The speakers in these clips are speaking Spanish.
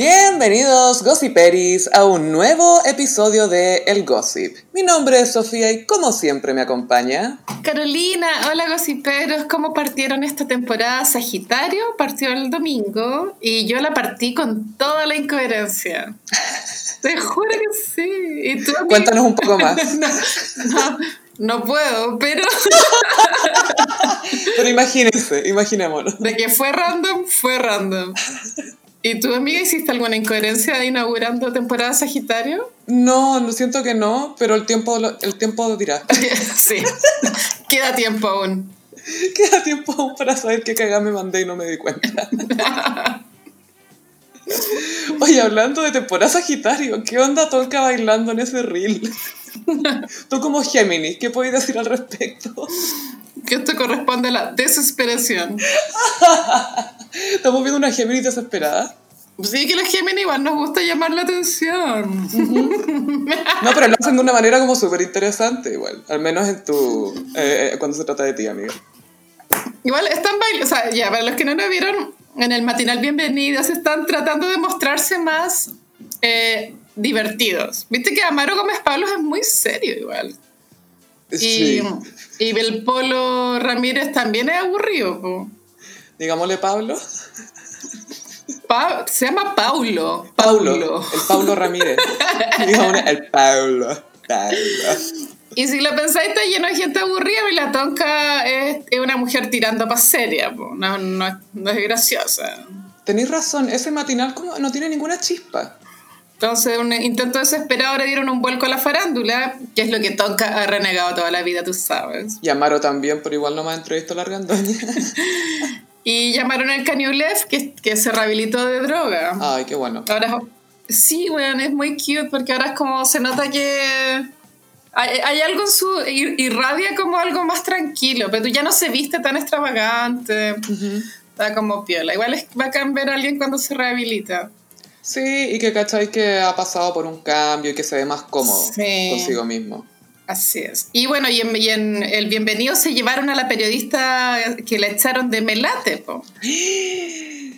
Bienvenidos, Gossiperis, a un nuevo episodio de El Gossip. Mi nombre es Sofía y como siempre me acompaña... Carolina, hola gossiperos, ¿cómo partieron esta temporada? Sagitario partió el domingo y yo la partí con toda la incoherencia. Te juro que sí. ¿Y tú, amiga? Cuéntanos un poco más. no, no, no puedo, pero Pero imagínense, imaginémonos. de que fue random, fue random. ¿Y tú, amiga, hiciste alguna incoherencia inaugurando temporada Sagitario? No, lo siento que no, pero el tiempo, lo- el tiempo lo dirá. sí, queda tiempo aún. Queda tiempo aún para saber qué cagada me mandé y no me di cuenta. Oye, hablando de temporada Sagitario, ¿qué onda Tonka bailando en ese reel? Tú como Géminis, ¿qué puedes decir al respecto? Que esto corresponde a la desesperación. Estamos viendo una Géminis desesperada. Sí, que los Géminis igual nos gusta llamar la atención. No, pero lo hacen de una manera como súper interesante igual. Al menos en tu... eh, eh, cuando se trata de ti, amiga. Igual están bailando, o sea, ya, para los que no lo vieron, en el matinal Bienvenidos están tratando de mostrarse más eh, divertidos. Viste que Amaro Gómez Pablos es muy serio igual. Y, Sí. y el Polo Ramírez también es aburrido. po. Digámosle Pablo. Pa- se llama Paulo. Paulo. El Paulo Ramírez. Digámosle el Paulo. Paulo. Y si lo pensáis, está lleno de gente aburrida y la tonca es, es una mujer tirando para seria. No, no, no es graciosa. Tenéis razón, ese matinal como no tiene ninguna chispa. Entonces, un intento desesperado le dieron un vuelco a la farándula, que es lo que Tonka ha renegado toda la vida, tú sabes. Y Amaro también, pero igual no me ha entrevistado la argandoña. Y llamaron al Kanyulev, que, que se rehabilitó de droga. Ay, qué bueno. Ahora, sí, weón, es muy cute porque ahora es como se nota que hay, hay algo en su. ir- irradia como algo más tranquilo, pero ya no se viste tan extravagante. Está como piola. Igual es bacán ver a alguien cuando se rehabilita. Sí, y que cacháis que ha pasado por un cambio y que se ve más cómodo Sí. consigo mismo. Así es. Y bueno, y en, y en el bienvenido se llevaron a la periodista que la echaron de Melate, po.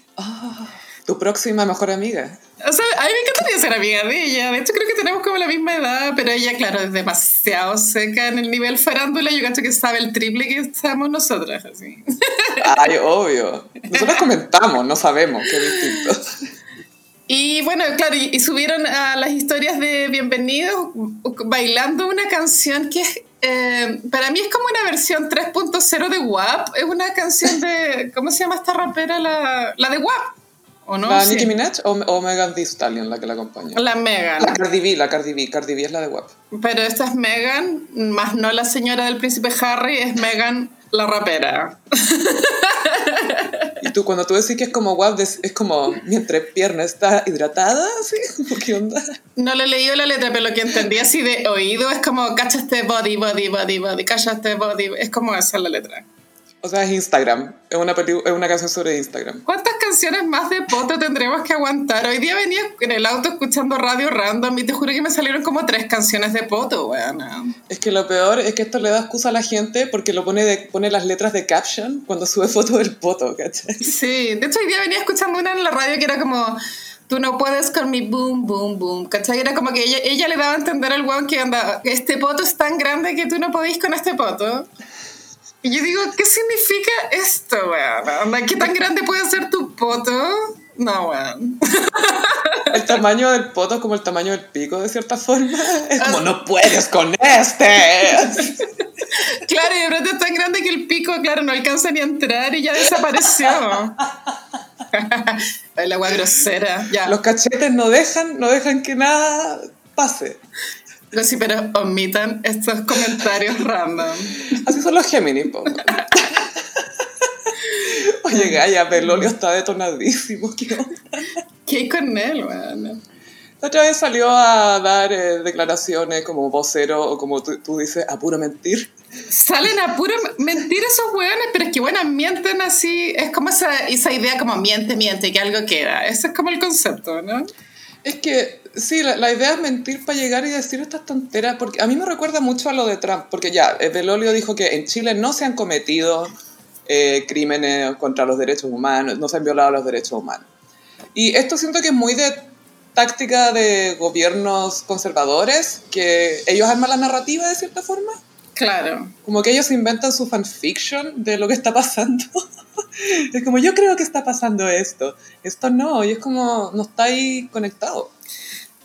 Tu próxima mejor amiga. O sea, a mí me encantaría ser amiga de ella. De hecho, creo que tenemos como la misma edad, pero ella, claro, es demasiado seca en el nivel farándula. Yo cacho que sabe el triple que estamos nosotras, así. Ay, obvio. Nosotros comentamos, no sabemos, qué distinto. Y bueno, claro, y, y subieron a las historias de Bienvenidos bailando una canción que es, eh, para mí es como una versión 3.0 de WAP. Es una canción de, ¿cómo se llama esta rapera? La, la de WAP, ¿o no? ¿La Sí. Nicki Minaj o, o Megan Thee Stallion la que la acompaña? La Megan. La Cardi B, la Cardi B. Cardi B es la de WAP. Pero esta es Megan, más no la señora del príncipe Harry, es Megan la rapera. Y tú, cuando tú decís que es como WAP, des- es como mi entrepierna está hidratada, ¿sí? ¿Qué onda? No le he leído la letra, pero lo que entendí así de oído es como cacha este body, body, body, body, cacha este body. Es como esa la letra. O sea, es Instagram. Es una, es una canción sobre Instagram. ¿Cuántas canciones más de poto tendremos que aguantar? Hoy día venía en el auto escuchando radio random y te juro que me salieron como tres canciones de poto, weón. Es que lo peor es que esto le da excusa a la gente porque lo pone, de, pone las letras de caption cuando sube fotos del poto, ¿cachai? Sí, de hecho hoy día venía escuchando una en la radio que era como tú no puedes con mi boom, boom, boom, ¿cachai? Era como que ella, ella le daba a entender al weón que anda, este poto es tan grande que tú no podís con este poto. Y yo digo, ¿qué significa esto, weón? ¿Qué tan grande puede ser tu poto? No, weón. El tamaño del poto es como el tamaño del pico, de cierta forma. Es como, no puedes con este. Claro, y de pronto es tan grande que el pico, claro, no alcanza ni a entrar y ya desapareció. El agua grosera, ya. Los cachetes no dejan, no dejan que nada pase. Sí, pero omitan estos comentarios random. Así son los Géminis. Oye, Gaya, Belolio está detonadísimo. ¿qué onda? ¿Qué hay con él, weón? La otra vez salió a dar eh, declaraciones como vocero o como tú, tú dices, a puro mentir. Salen a puro mentir esos weones, pero es que, bueno, mienten así. Es como esa, esa idea como miente, miente, que algo queda. Ese es como el concepto, ¿no? Es que sí, la, la idea es mentir para llegar y decir estas tonteras, porque a mí me recuerda mucho a lo de Trump, porque ya, eh, Belolio dijo que en Chile no se han cometido eh, crímenes contra los derechos humanos, no se han violado los derechos humanos. Y esto siento que es muy de táctica de gobiernos conservadores, que ellos arman la narrativa de cierta forma. Claro. Como que ellos inventan su fanfiction de lo que está pasando. es como, yo creo que está pasando esto. Esto no, y es como, no está ahí conectado.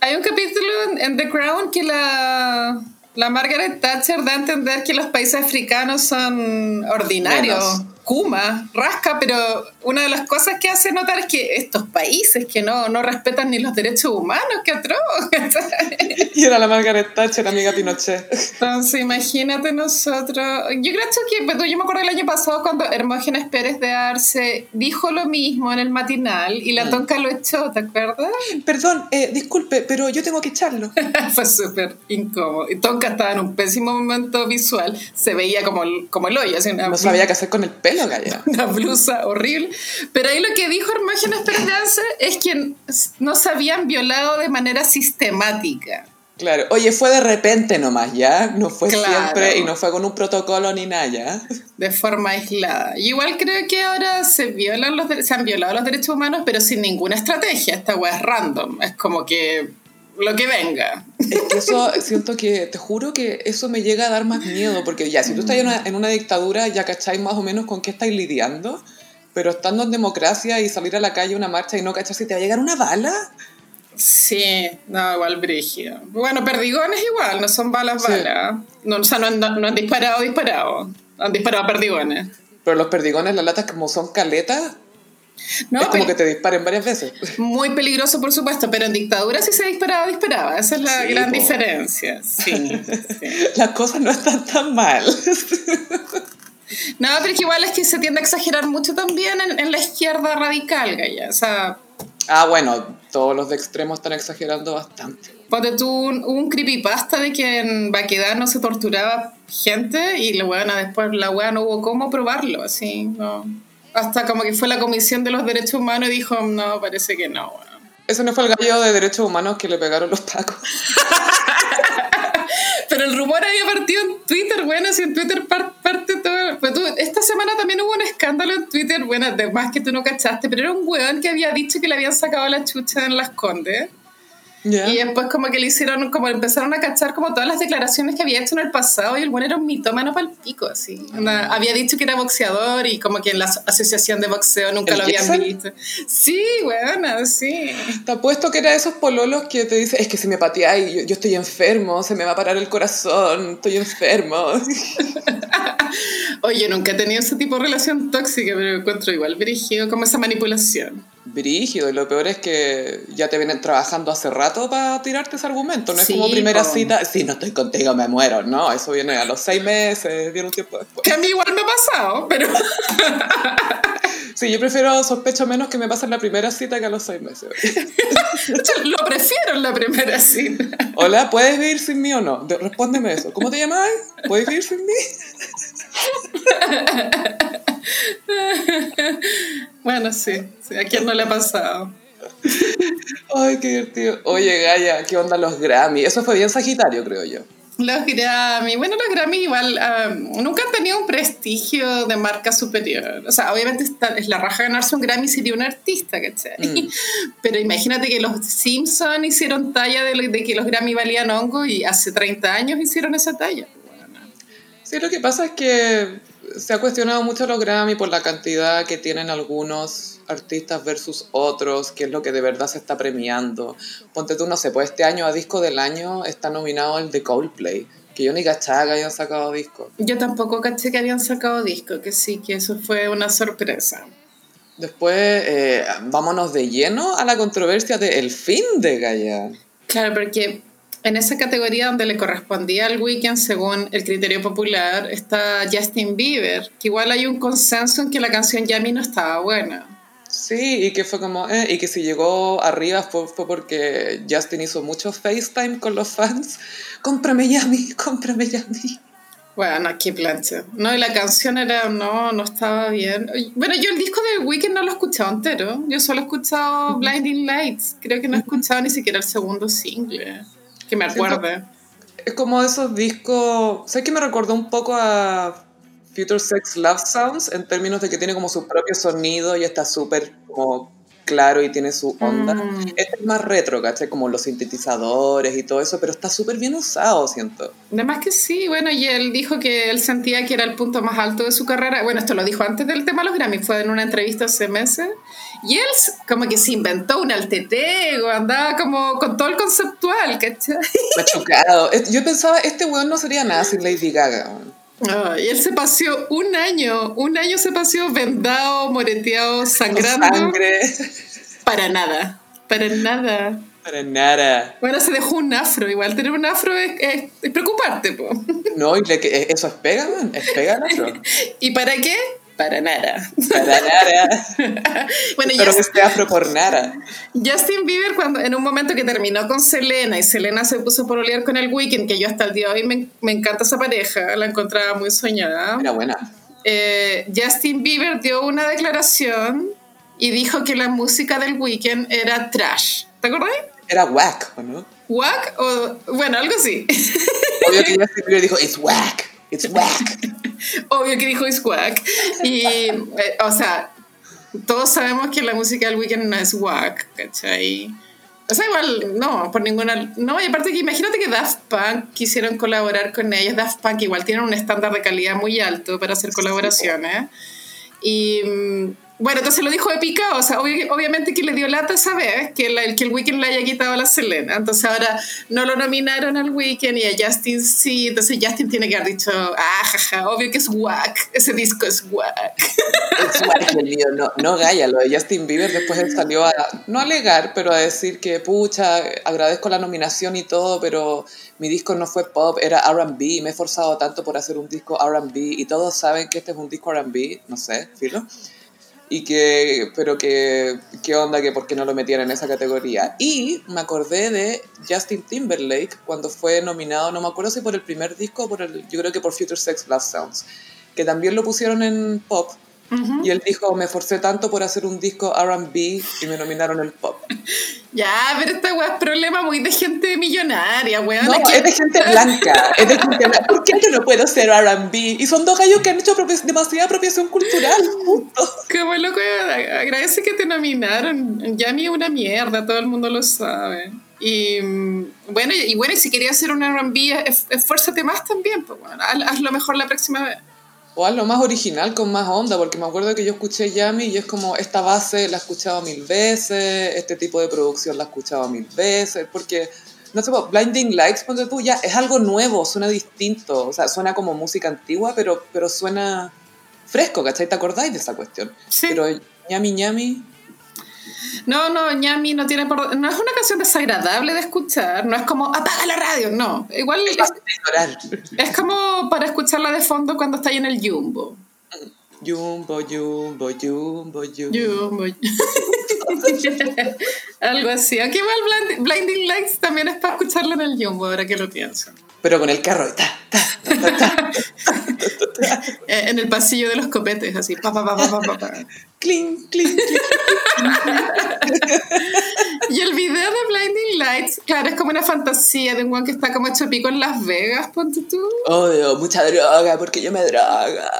Hay un capítulo en, The Crown que la, la Margaret Thatcher da a entender que los países africanos son ordinarios. Kuma, rasca, pero una de las cosas que hace notar es que estos países que no, no respetan ni los derechos humanos, que atroz. Y era la Margaret Thatcher, amiga Pinochet. Entonces, imagínate nosotros. Yo creo que, pues, yo me acuerdo el año pasado cuando Hermógenes Pérez de Arce dijo lo mismo en el matinal y la tonca lo echó, ¿te acuerdas? Perdón, eh, disculpe, pero yo tengo que echarlo. Fue súper incómodo. Y Tonka estaba en un pésimo momento visual. Se veía como como el hoyo, así una, No sabía qué hacer con el pelo, Gaya. una blusa horrible. Pero ahí lo que dijo Hermógenes Pérez Arce es que no se habían violado de manera sistemática. Claro, oye, fue de repente nomás, ¿ya? No fue Claro. siempre y no fue con un protocolo ni nada, ¿ya? de forma aislada. Y igual creo que ahora se violan los se han violado los derechos humanos, pero sin ninguna estrategia. Esta weá es random. Es como que lo que venga. Es que eso, siento que, te juro que eso me llega a dar más miedo, porque ya, si tú estás en una, en una dictadura, ya cacháis más o menos con qué estáis lidiando, pero estando en democracia y salir a la calle a una marcha y no cachar si te va a llegar una bala, Sí, no, igual brígido. Bueno, perdigones igual, no son balas, Sí. balas. No, o sea, no han, no han disparado, disparado. Han disparado perdigones. pero los perdigones, las latas como son caletas, No, es como que te disparen varias veces. Muy peligroso, por supuesto, pero en dictadura sí se disparaba, disparaba. Esa es la Sí, gran po. diferencia. Sí, sí. Las cosas no están tan mal. No, pero es que igual es que se tiende a exagerar mucho también en, en la izquierda radical, Gaya. O sea, Ah, bueno, todos los de extremo están exagerando bastante. ponte tú un, un creepypasta de que en Baquedano se torturaba gente y la weona después la weá no hubo cómo probarlo, así, no. Hasta como que fue la Comisión de los Derechos Humanos y dijo, no, parece que no, weón. Ese no fue el gallo de derechos humanos que le pegaron los pacos. Pero el rumor había partido en Twitter, bueno, si en Twitter par- parte todo. Pues tú, esta semana también hubo un escándalo en Twitter, bueno, además que tú no cachaste, pero era un weón que había dicho que le habían sacado la chucha en Las Condes. ¿Ya? Y después como que le hicieron, como empezaron a cachar como todas las declaraciones que había hecho en el pasado y el bueno era un mitómano para el pico, así. Onda, había dicho que era boxeador y como que en la aso- asociación de boxeo nunca ¿El lo habían visto. Sí, bueno, sí. Te apuesto que era de esos pololos que te dicen, es que si me pateáis, yo, yo estoy enfermo, se me va a parar el corazón, estoy enfermo. Oye, nunca he tenido ese tipo de relación tóxica, pero encuentro igual brígido como esa manipulación. Brígido, y lo peor es que ya te vienen trabajando hace rato para tirarte ese argumento, no es Sí, como primera cita, si no estoy contigo me muero, no, eso viene a los seis meses, viene un tiempo después. Que a mí igual me ha pasado, pero... Sí, yo prefiero, sospecho menos que me pase en la primera cita que a los seis meses. Lo prefiero en la primera cita. Hola, ¿puedes vivir sin mí o no? De- Respóndeme eso. ¿Cómo te llamas? ¿Puedes vivir sin mí? Bueno, sí, sí, a quién no le ha pasado. Ay, qué divertido. Oye, Gaya, ¿qué onda los Grammy? Eso fue bien Sagitario, creo yo. Los Grammy, bueno, los Grammy igual ah, nunca han tenido un prestigio de marca superior. O sea, obviamente está- es la raja ganarse un Grammy sería un artista, ¿cachai? Mm. Pero imagínate que los Simpsons hicieron talla de, de que los Grammy valían hongo y hace 30 años hicieron esa talla. Sí, lo que pasa es que se ha cuestionado mucho los Grammy por la cantidad que tienen algunos artistas versus otros, que es lo que de verdad se está premiando. Ponte tú, no sé, pues este año a Disco del Año está nominado el de Coldplay, que yo ni cachaba que hayan sacado disco. Yo tampoco caché que habían sacado disco, que sí, que eso fue una sorpresa. Después, eh, vámonos de lleno a la controversia de El Fin de Gaia. Claro, porque en esa categoría donde le correspondía al weekend según el criterio popular está Justin Bieber, que igual hay un consenso en que la canción Yami no estaba buena. Sí, y que fue como, eh, y que si llegó arriba fue, fue porque Justin hizo mucho FaceTime con los fans. Cómprame Yami, cómprame Yami. Bueno, qué plancha. No, y la canción era, no, no estaba bien. Bueno, yo el disco de Weekend no lo he escuchado entero. Yo solo he escuchado Blinding Lights. Creo que no he escuchado ni siquiera el segundo single. Que me acuerde. Es como esos discos, sé que me recordó un poco a Future Sex Love Sounds en términos de que tiene como su propio sonido y está súper como claro y tiene su onda. Mm. Este es más retro, ¿cachai? Como los sintetizadores y todo eso, pero está súper bien usado, siento. Además que sí, bueno, y él dijo que él sentía que era el punto más alto de su carrera. Bueno, esto lo dijo antes del tema de los Grammy, fue en una entrevista hace meses. Y él como que se inventó un alter ego, andaba como con todo el conceptual, ¿cachai? Machucado. Yo pensaba, este weón no sería nada sin Lady Gaga. Ah, y él se paseó un año, un año se paseó vendado, moreteado, Con sangrando. sangre. Para nada, para nada. Para nada. Bueno, se dejó un afro, igual tener un afro es, es- es preocuparte, po. No, y le- que- eso es pega, man. Es pega al otro. ¿Y para qué? Para nada. Para nada. Bueno, Pero ya que esté afro por nada. Justin Bieber, cuando, en un momento que terminó con Selena y Selena se puso por olear con el Weekend, que yo hasta el día de hoy me, me encanta esa pareja, la encontraba muy soñada. Era buena. Eh, Justin Bieber dio una declaración y dijo que la música del Weekend era trash. ¿Te acordás? Era whack, ¿o no? ¿Wack? O, bueno, algo así. Obvio que Justin Bieber dijo, it's whack, it's whack. Obvio que dijo es wack. Y, eh, o sea, todos sabemos que la música del Weekend no es wack, ¿cachai? O sea, igual, no, por ninguna... No, y aparte que imagínate que Daft Punk quisieron colaborar con ellos. Daft Punk igual tienen un estándar de calidad muy alto para hacer colaboraciones. Y mm, bueno, entonces lo dijo de picado, o sea, obvi- obviamente que le dio lata esa vez que, la- que el Weekend le haya quitado a la Selena. Entonces ahora no lo nominaron al Weekend y a Justin sí. Entonces Justin tiene que haber dicho, ah, jaja, obvio que es whack, ese disco es whack. It's whack el mío. No, no Gaia, lo de Justin Bieber después él salió a, no alegar, pero a decir que, pucha, agradezco la nominación y todo, pero mi disco no fue pop, era R&B, me he esforzado tanto por hacer un disco R&B y todos saben que este es un disco R&B, no sé, filo. Y que, pero que, ¿qué onda? Que por qué no lo metían en esa categoría. Y me acordé de Justin Timberlake cuando fue nominado, no me acuerdo si por el primer disco o por el, yo creo que por Future Sex Love Sounds, que también lo pusieron en pop. Y él dijo, me esforcé tanto por hacer un disco R&B y me nominaron el pop. Ya, pero esta weá es problema muy de gente millonaria, weón. No, es de gente blanca, es de gente blanca. ¿Por qué yo no puedo ser R&B? Y son dos gallos que han hecho demasiada apropiación cultural juntos. Como loco, agradece que te nominaron. Ya ni una mierda, todo el mundo lo sabe. Y mm, bueno, y, bueno, y si querías hacer un R&B, es- esfuérzate más también, pues bueno, haz- hazlo mejor la próxima vez. O algo más original con más onda, porque me acuerdo que yo escuché Yami y es como, esta base la he escuchado mil veces, este tipo de producción la he escuchado mil veces, porque, no sé, Blinding Lights, ponte tú, ya es algo nuevo, suena distinto, o sea, suena como música antigua, pero, pero suena fresco, ¿cachai? ¿Te acordáis de esa cuestión? Sí. Pero Yami Yami, No, no, ñami no tiene por... No es una canción desagradable de escuchar, no es como apaga la radio, no. Igual es como para escucharla de fondo cuando está ahí en el jumbo. Jumbo, jumbo, jumbo, jumbo. Jumbo. Algo así. Aunque igual Blind- Blinding Lights también es para escucharlo en el jumbo, ahora que lo pienso. Pero con el carro, ta, ta, ta. Eh, en el pasillo de los copetes, así. Pa, pa, pa, clink, clink. Y el video de Blinding Lights, claro, es como una fantasía de un guan que está como hecho pico en Las Vegas, ponte tú. Obvio, mucha droga, porque yo me droga.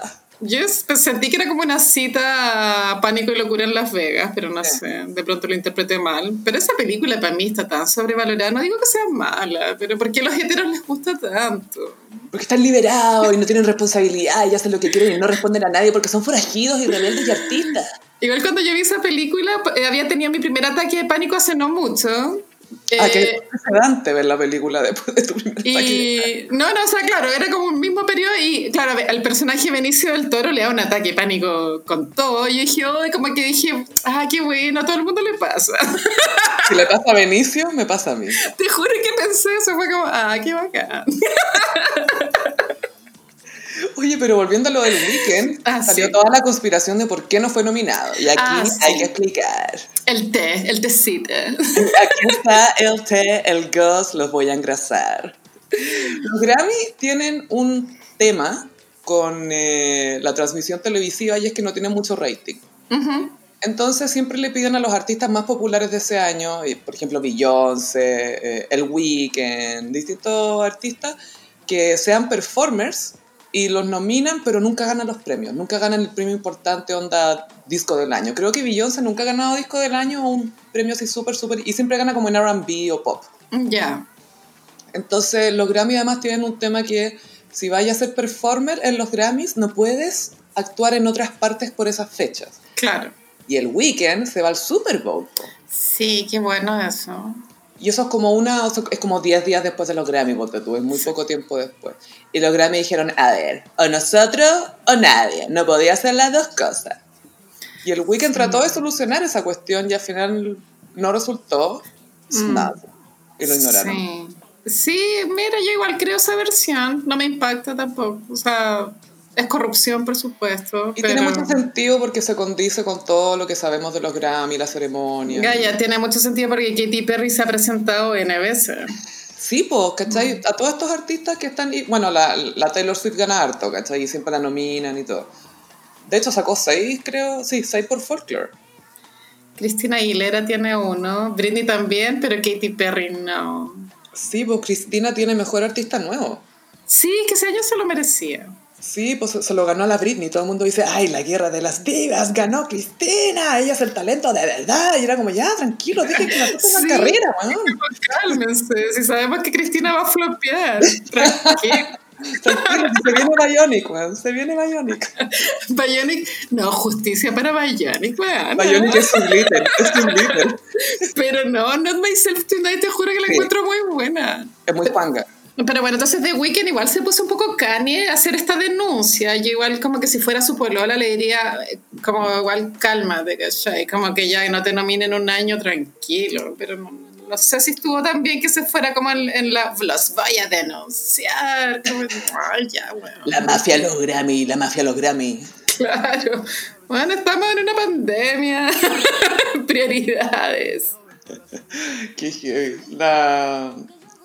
Yo es- pues, sentí que era como una cita a pánico y locura en Las Vegas, pero no sé, de pronto lo interpreté mal. Pero esa película para mí está tan sobrevalorada, no digo que sea mala, pero ¿por qué a los heteros les gusta tanto? Porque están liberados y no tienen responsabilidad y hacen lo que quieren y no responden a nadie porque son forajidos y rebeldes y artistas. Igual cuando yo vi esa película, eh, había tenido mi primer ataque de pánico hace no mucho. Ah, Eh, que es sedante ver la película después de tu primer. Y no, no, o sea, claro, era como un mismo periodo y claro, al personaje Benicio del Toro le da un ataque de pánico con todo. Y yo dije, "Ay", como que dije, ah, qué bueno, a todo el mundo le pasa. Si le pasa a Benicio, me pasa a mí. Te juro que pensé eso, fue como, ah, qué bacán. Oye, pero volviendo a lo del weekend, Ah, salió sí. toda la conspiración de por qué no fue nominado. Y aquí Ah, hay sí. que explicar. El té, el tecito. Aquí está el té, el ghost, los voy a engrasar. Los Grammy tienen un tema con eh, la transmisión televisiva y es que no tienen mucho rating. Entonces siempre le piden a los artistas más populares de ese año, por ejemplo Beyoncé, eh, El Weeknd, distintos artistas, que sean performers y los nominan, pero nunca ganan los premios. Nunca ganan el premio importante, onda disco del año. Creo que Beyoncé nunca ha ganado disco del año o un premio así súper, súper. Y siempre gana como en RB o pop. Ya. Entonces, los Grammy además tienen un tema que si vayas a ser performer en los Grammys, no puedes actuar en otras partes por esas fechas. Claro. Y el weekend se va al Super Bowl. Sí, qué bueno eso. Y eso es como una, es como 10 días después de los Grammy, porque tú, es muy poco tiempo después. Y los Grammy dijeron, a ver, o nosotros o nadie, no podía hacer las dos cosas. Y el Weekend trató de solucionar esa cuestión y al final no resultó nada. Y lo ignoraron. Sí. Sí, mira, yo igual creo esa versión, no me impacta tampoco. O sea, es corrupción, por supuesto. Y pero... tiene mucho sentido porque se condice con todo lo que sabemos de los Grammy, la ceremonia. Gaya, tiene mucho sentido porque Katy Perry se ha presentado N veces. Sí, pues, ¿cachai? A todos estos artistas que están... Bueno, la, la Taylor Swift gana harto, ¿cachai? Y siempre la nominan y todo. De hecho, sacó seis, creo. Sí, seis por Folklore. Cristina Aguilera tiene uno, Britney también, pero Katy Perry no. Sí, pues Cristina tiene mejor artista nuevo. Sí, que ese año se lo merecía. Sí, pues se- lo ganó a la Britney. Todo el mundo dice, ay, la guerra de las divas, ganó Cristina, ella es el talento de verdad. Y era como, ya, tranquilo, dejen que la tenga Sí. carrera, weón. Cálmense, si sabemos que Cristina va a flopear. Tranquilo. Se viene Bionic, weón, se viene Bionic. Bionic, no, justicia para Bionic, weón. Bionic es un glitter, es un glitter. Pero no, Not Myself Tonight, te juro que la Sí. encuentro muy buena. Es muy panga. Pero bueno, entonces The Weeknd igual se puso un poco Kanye a hacer esta denuncia. Yo igual como que si fuera su polola le diría eh, como igual cálmate, ¿cachai? Como que ya no te nominen un año tranquilo. Pero no, no sé si estuvo tan bien que se fuera como en, en la... Los voy a denunciar. Como, ay, ya, bueno. La mafia los Grammy, la mafia los Grammy. Claro. Bueno, estamos en una pandemia. Prioridades. Qué heavy. La...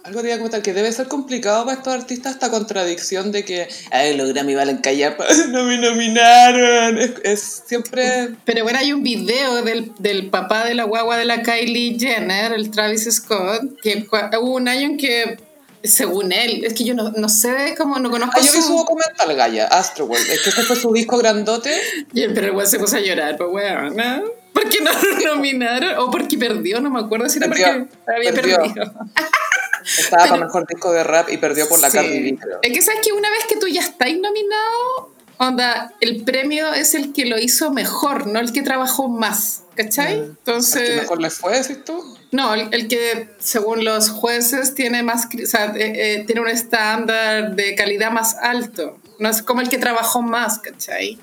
Algo te iba a comentar que debe ser complicado para estos artistas esta contradicción de que Ay, los Grammy valen callar, no me nominaron. Es, es siempre... Pero bueno, hay un video del, del papá de la guagua de la Kylie Jenner, el Travis Scott, que hubo un año en que, según él, es que yo no, no sé cómo, no conozco Ah, yo vi su documental, Gaia, Astroworld. Es que este fue su disco grandote. Y el- pero güey se puso a llorar, pues bueno, ¿no? ¿Por qué no lo nominaron? O porque perdió, no me acuerdo si era Perdió, porque había perdió. perdido. Estaba para mejor disco de rap y perdió por la Sí. Cardi B. Es que sabes que una vez que tú ya estás nominado, onda, el premio es el que lo hizo mejor, no el que trabajó más, ¿cachai? ¿Al que Entonces... mejor le fue, decís tú? No, el, el que según los jueces tiene más, o sea, eh, eh, tiene un estándar de calidad más alto. No es como el que trabajó más, ¿cachai?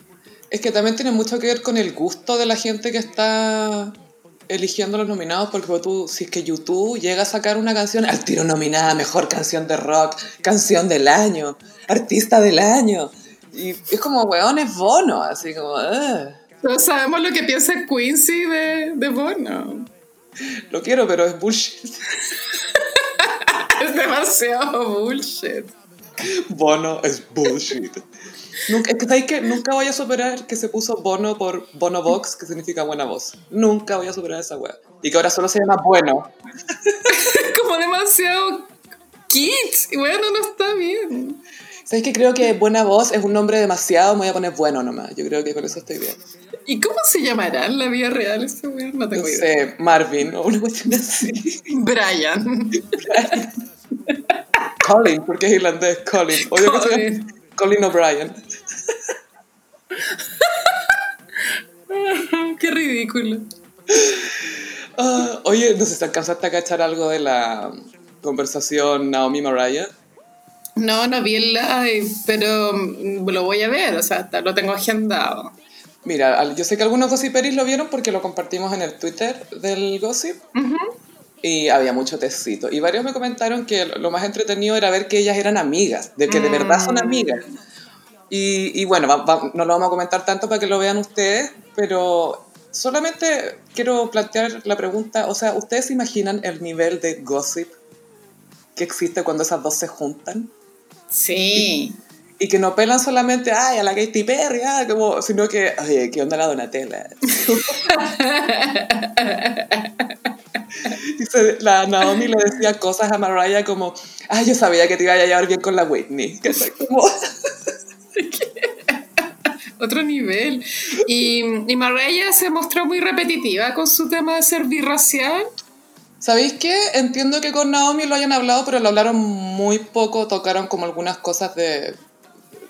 Es que también tiene mucho que ver con el gusto de la gente que está eligiendo los nominados, porque tú, si es que YouTube llega a sacar una canción, al tiro nominada, mejor canción de rock, canción del año, artista del año. Y es como, weón, es bono, así como, "Ugh, Todos sabemos lo que piensa Quincy de, de Bono. lo quiero, pero es bullshit. Es demasiado bullshit. Bono es bullshit. Nunca, es que sabéis que nunca voy a superar que se puso Bono por Bono Box, que significa buena voz. Nunca voy a superar esa wea. Y que ahora solo se llama Bueno. Como demasiado kids. Y bueno, no está bien. ¿Sabes que creo que buena voz es un nombre demasiado? Me voy a poner bueno nomás. Yo creo que con eso estoy bien. ¿Y cómo se llamará en la vida real este weón? No No tengo idea. sé, Marvin o una cuestión así. Brian. Colin, porque es irlandés, Colin. Obvio que se llama Colin. Colin O'Brien. Qué ridículo. Ah, oye, no sé si alcanzaste a cachar algo de la conversación Naomi Mariah. No, no vi el live, pero mm, lo voy a ver, o sea, lo tengo agendado. Mira, yo sé que algunos gossiperis lo vieron porque lo compartimos en el Twitter del gossip. Y había mucho tecito. Y varios me comentaron que lo más entretenido era ver que ellas eran amigas, de que de verdad son amigas. Y, y bueno, va- va- no lo vamos a comentar tanto para que lo vean ustedes, pero solamente quiero plantear la pregunta, o sea, ¿ustedes se imaginan el nivel de gossip que existe cuando esas dos se juntan? Sí. Y que no pelan solamente, ay, a la Katy Perry, ah, como, sino que, oye, ¿qué onda la Donatella? Dice, la Naomi le decía cosas a Mariah como, ay, yo sabía que te iba a llevar bien con la Whitney. Que como, nivel. Y, y Mariah se mostró muy repetitiva con su tema de ser birracial. ¿Sabéis qué? Entiendo que con Naomi lo hayan hablado, pero lo hablaron muy poco, tocaron como algunas cosas de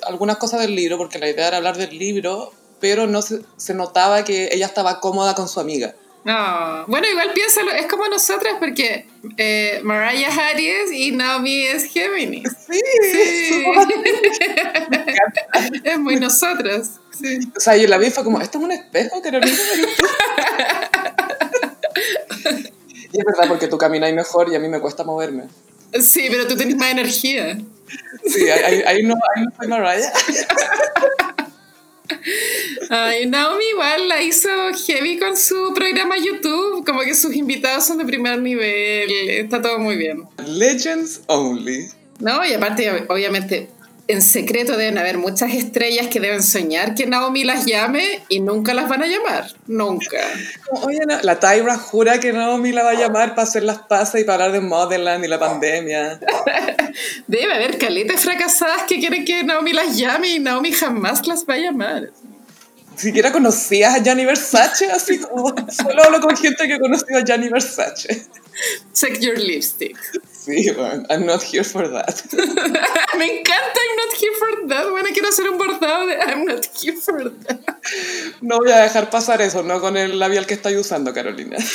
algunas cosas del libro, porque la idea era hablar del libro, pero no se, se notaba que ella estaba cómoda con su amiga. No. Bueno, igual piénsalo, es como nosotras, porque eh, Mariah Harris y Naomi es Géminis. Sí, Sí. es muy nosotras. Sí. O sea, yo la vi fue como, ¿esto es un espejo, Carolina? ¿Eres tú?". y es verdad, porque tú caminas mejor y a mí me cuesta moverme. Sí, pero tú tenés más energía. Sí, ahí no, ahí no soy Mariah. Ay, Naomi igual la hizo heavy con su programa YouTube, como que sus invitados son de primer nivel, está todo muy bien. Legends only. No, y aparte, obviamente, en secreto deben haber muchas estrellas que deben soñar que Naomi las llame y nunca las van a llamar, nunca. Oye, no, la Tyra jura que Naomi la va a llamar para hacer las pasas y para hablar de Motherland y la pandemia. Debe haber caletas fracasadas que quieren que Naomi las llame y Naomi jamás las va a llamar. Siquiera conocías a Gianni Versace, así como solo hablo con gente que conoció a Gianni Versace. Check your lipstick. Sí, bueno, I'm not here for that. Me encanta I'm not here for that. Bueno, quiero hacer un bordado de I'm not here for that. No voy a dejar pasar eso, no con el labial que estoy usando, Carolina.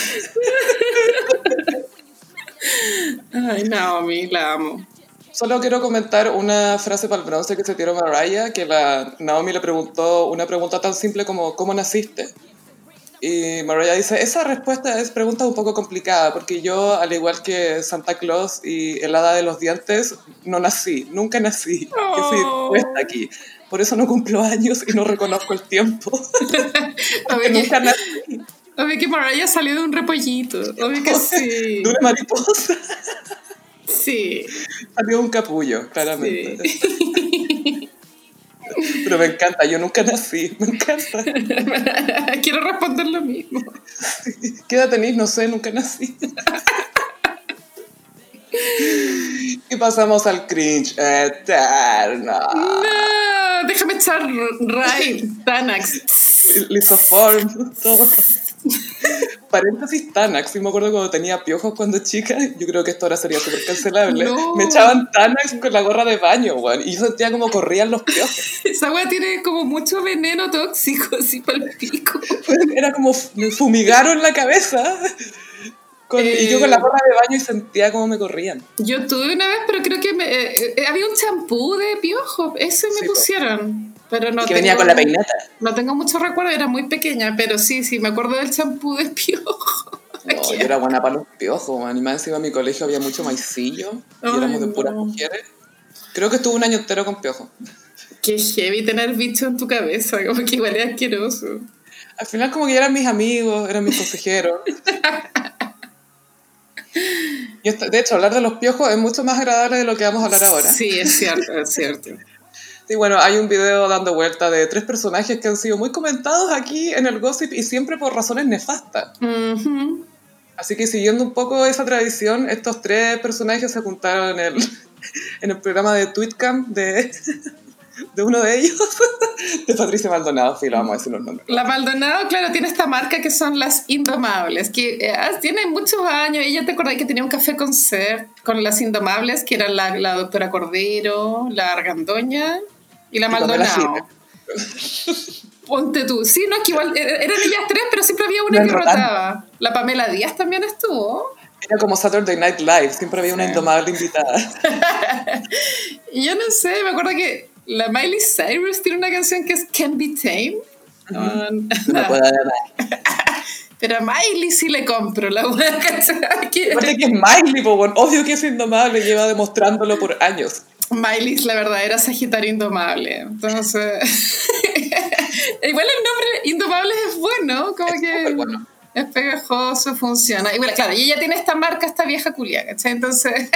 Ay, Naomi, la amo. Solo quiero comentar una frase para el bronce que se tiró Mariah, que la Naomi le preguntó una pregunta tan simple como ¿cómo naciste? Y Mariah dice, esa respuesta es pregunta un poco complicada, porque yo, al igual que Santa Claus y el hada de los dientes, no nací, nunca nací. Yo fui Oh. aquí. Por eso no cumplo años y no reconozco el tiempo. Obvio nunca que, nací obvio que Mariah salió de un repollito. Obvio que sí. de una mariposa. Sí. Salió un capullo, claramente. sí. Pero me encanta, yo nunca nací, me encanta. Quiero responder lo mismo. ¿Qué edad tenés? No sé, nunca nací. Y pasamos al cringe eterno. No, déjame echar Ray, Tanax. Lisoform, todo. Paréntesis Tanax, sí me acuerdo cuando tenía piojos cuando chica, yo creo que esto ahora sería súper cancelable. No. Me echaban Tanax con la gorra de baño, weón, y yo sentía como corrían los piojos. Esa wea tiene como mucho veneno tóxico, así para el pico. Era como, me fumigaron la cabeza. Con- Y yo con la Eh. gorra de baño y sentía como me corrían. Yo tuve una vez, pero creo que me, eh, eh, había un champú de piojo, ese me Sí, pusieron. Pero no que venía tengo- con la peineta. No tengo mucho recuerdo, era muy pequeña, pero sí, sí, me acuerdo del champú de piojo. No, yo era buena para los piojos, y más encima en mi colegio había mucho maicillo y Ay, éramos de no. puras mujeres. Creo que estuve un año entero con piojos. Qué heavy tener bicho en tu cabeza, como que igual es asqueroso. Al final como que ya eran mis amigos, eran mis consejeros. Y de hecho, hablar de los piojos es mucho más agradable de lo que vamos a hablar ahora. Sí, es cierto, es cierto. Sí, bueno, hay un video dando vuelta de tres personajes que han sido muy comentados aquí en el gossip y siempre por razones nefastas. Ujú. Así que siguiendo un poco esa tradición, estos tres personajes se juntaron en el, en el programa de Tweetcam de, de uno de ellos, de Patricia Maldonado, sí, lo vamos a decir los nombres. La Maldonado, claro, tiene esta marca que son las Indomables, que eh, tiene muchos años. Ella te acordás que tenía un café concert con las Indomables, que eran la, la doctora Cordero, la Argandoña y la Maldonado. Ponte tú. Sí, no, es que igual eh, eran ellas tres, pero siempre había una que rotaba. La Pamela Díaz también estuvo. Era como Saturday Night Live, siempre había una indomable invitada. Yo no sé, me acuerdo que la Miley Cyrus tiene una canción que es Can Be Tame. No, No nada. puedo hablar. Pero a Miley sí le compro la buena canción. que- es Miley, po, bueno, obvio que es indomable, lleva demostrándolo por años. Miley es la verdadera Sagitario Indomable. Entonces, igual el nombre Indomable es bueno, como Es que bueno. Es pegajoso, funciona. Y bueno, claro, y ella tiene esta marca, esta vieja culia, ¿cachai? Entonces,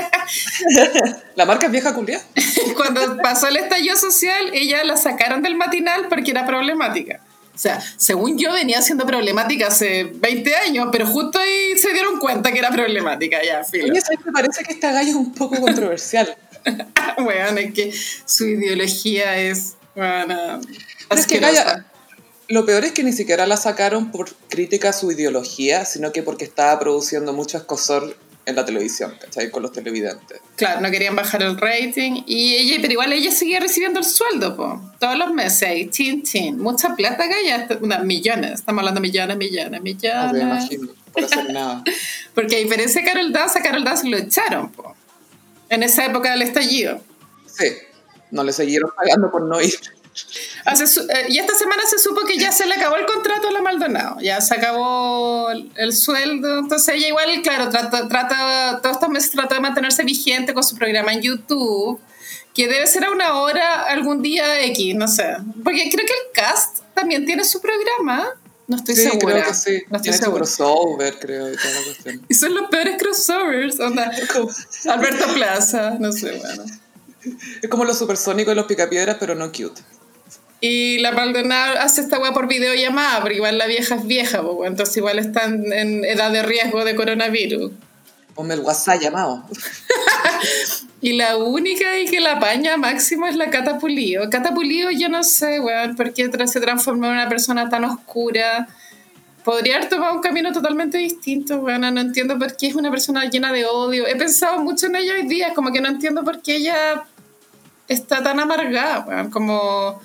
¿La marca es vieja culia? cuando pasó el estallido social, ella la sacaron del matinal porque era problemática. O sea, según yo venía siendo problemática hace 20 años, pero justo ahí se dieron cuenta que era problemática, ya, filo. Me parece que esta galla es un poco controversial. Bueno, es que su ideología es, bueno, Pero es que asquerosa. Lo peor es que ni siquiera la sacaron por crítica a su ideología, sino que porque estaba produciendo mucho escosor en la televisión, ¿cachai? Con los televidentes. Claro, no querían bajar el rating. Y ella, pero igual ella seguía recibiendo el sueldo, po. Todos los meses, ahí, chin, chin. Mucha plata que ya, unas millones. Estamos hablando de millones, millones, millones. me imagino, por hacer nada. Porque a diferencia de Carol Dance, a Carol Dance lo echaron, po. En esa época del estallido. Sí, no le siguieron pagando por no ir. Eh, y esta semana se supo que ya se le acabó el contrato a la Maldonado, ya se acabó el, sueldo, entonces ella igual, claro, trata, trata, todos estos meses trata de mantenerse vigente con su programa en YouTube, que debe ser a una hora algún día X, no sé, porque creo que el cast también tiene su programa. No estoy sí, segura. Creo que sí. No estoy su crossover, creo, y toda la cuestión. Y son los peores crossovers. Onda, Alberto Plaza, no sé, bueno. Es como los supersónicos y los picapiedras, pero no cute. Y la Maldonado hace esta weá por videollamada, porque igual la vieja es vieja, pues, entonces igual están en edad de riesgo de coronavirus. Ponme el WhatsApp llamado. y la única y que la apaña máximo es la Cata Pulido. Cata Pulido yo no sé, weón, por qué se transformó en una persona tan oscura. Podría haber tomado un camino totalmente distinto, weón. No entiendo por qué es una persona llena de odio. He pensado mucho en ella hoy día, como que no entiendo por qué ella está tan amargada, weón. Como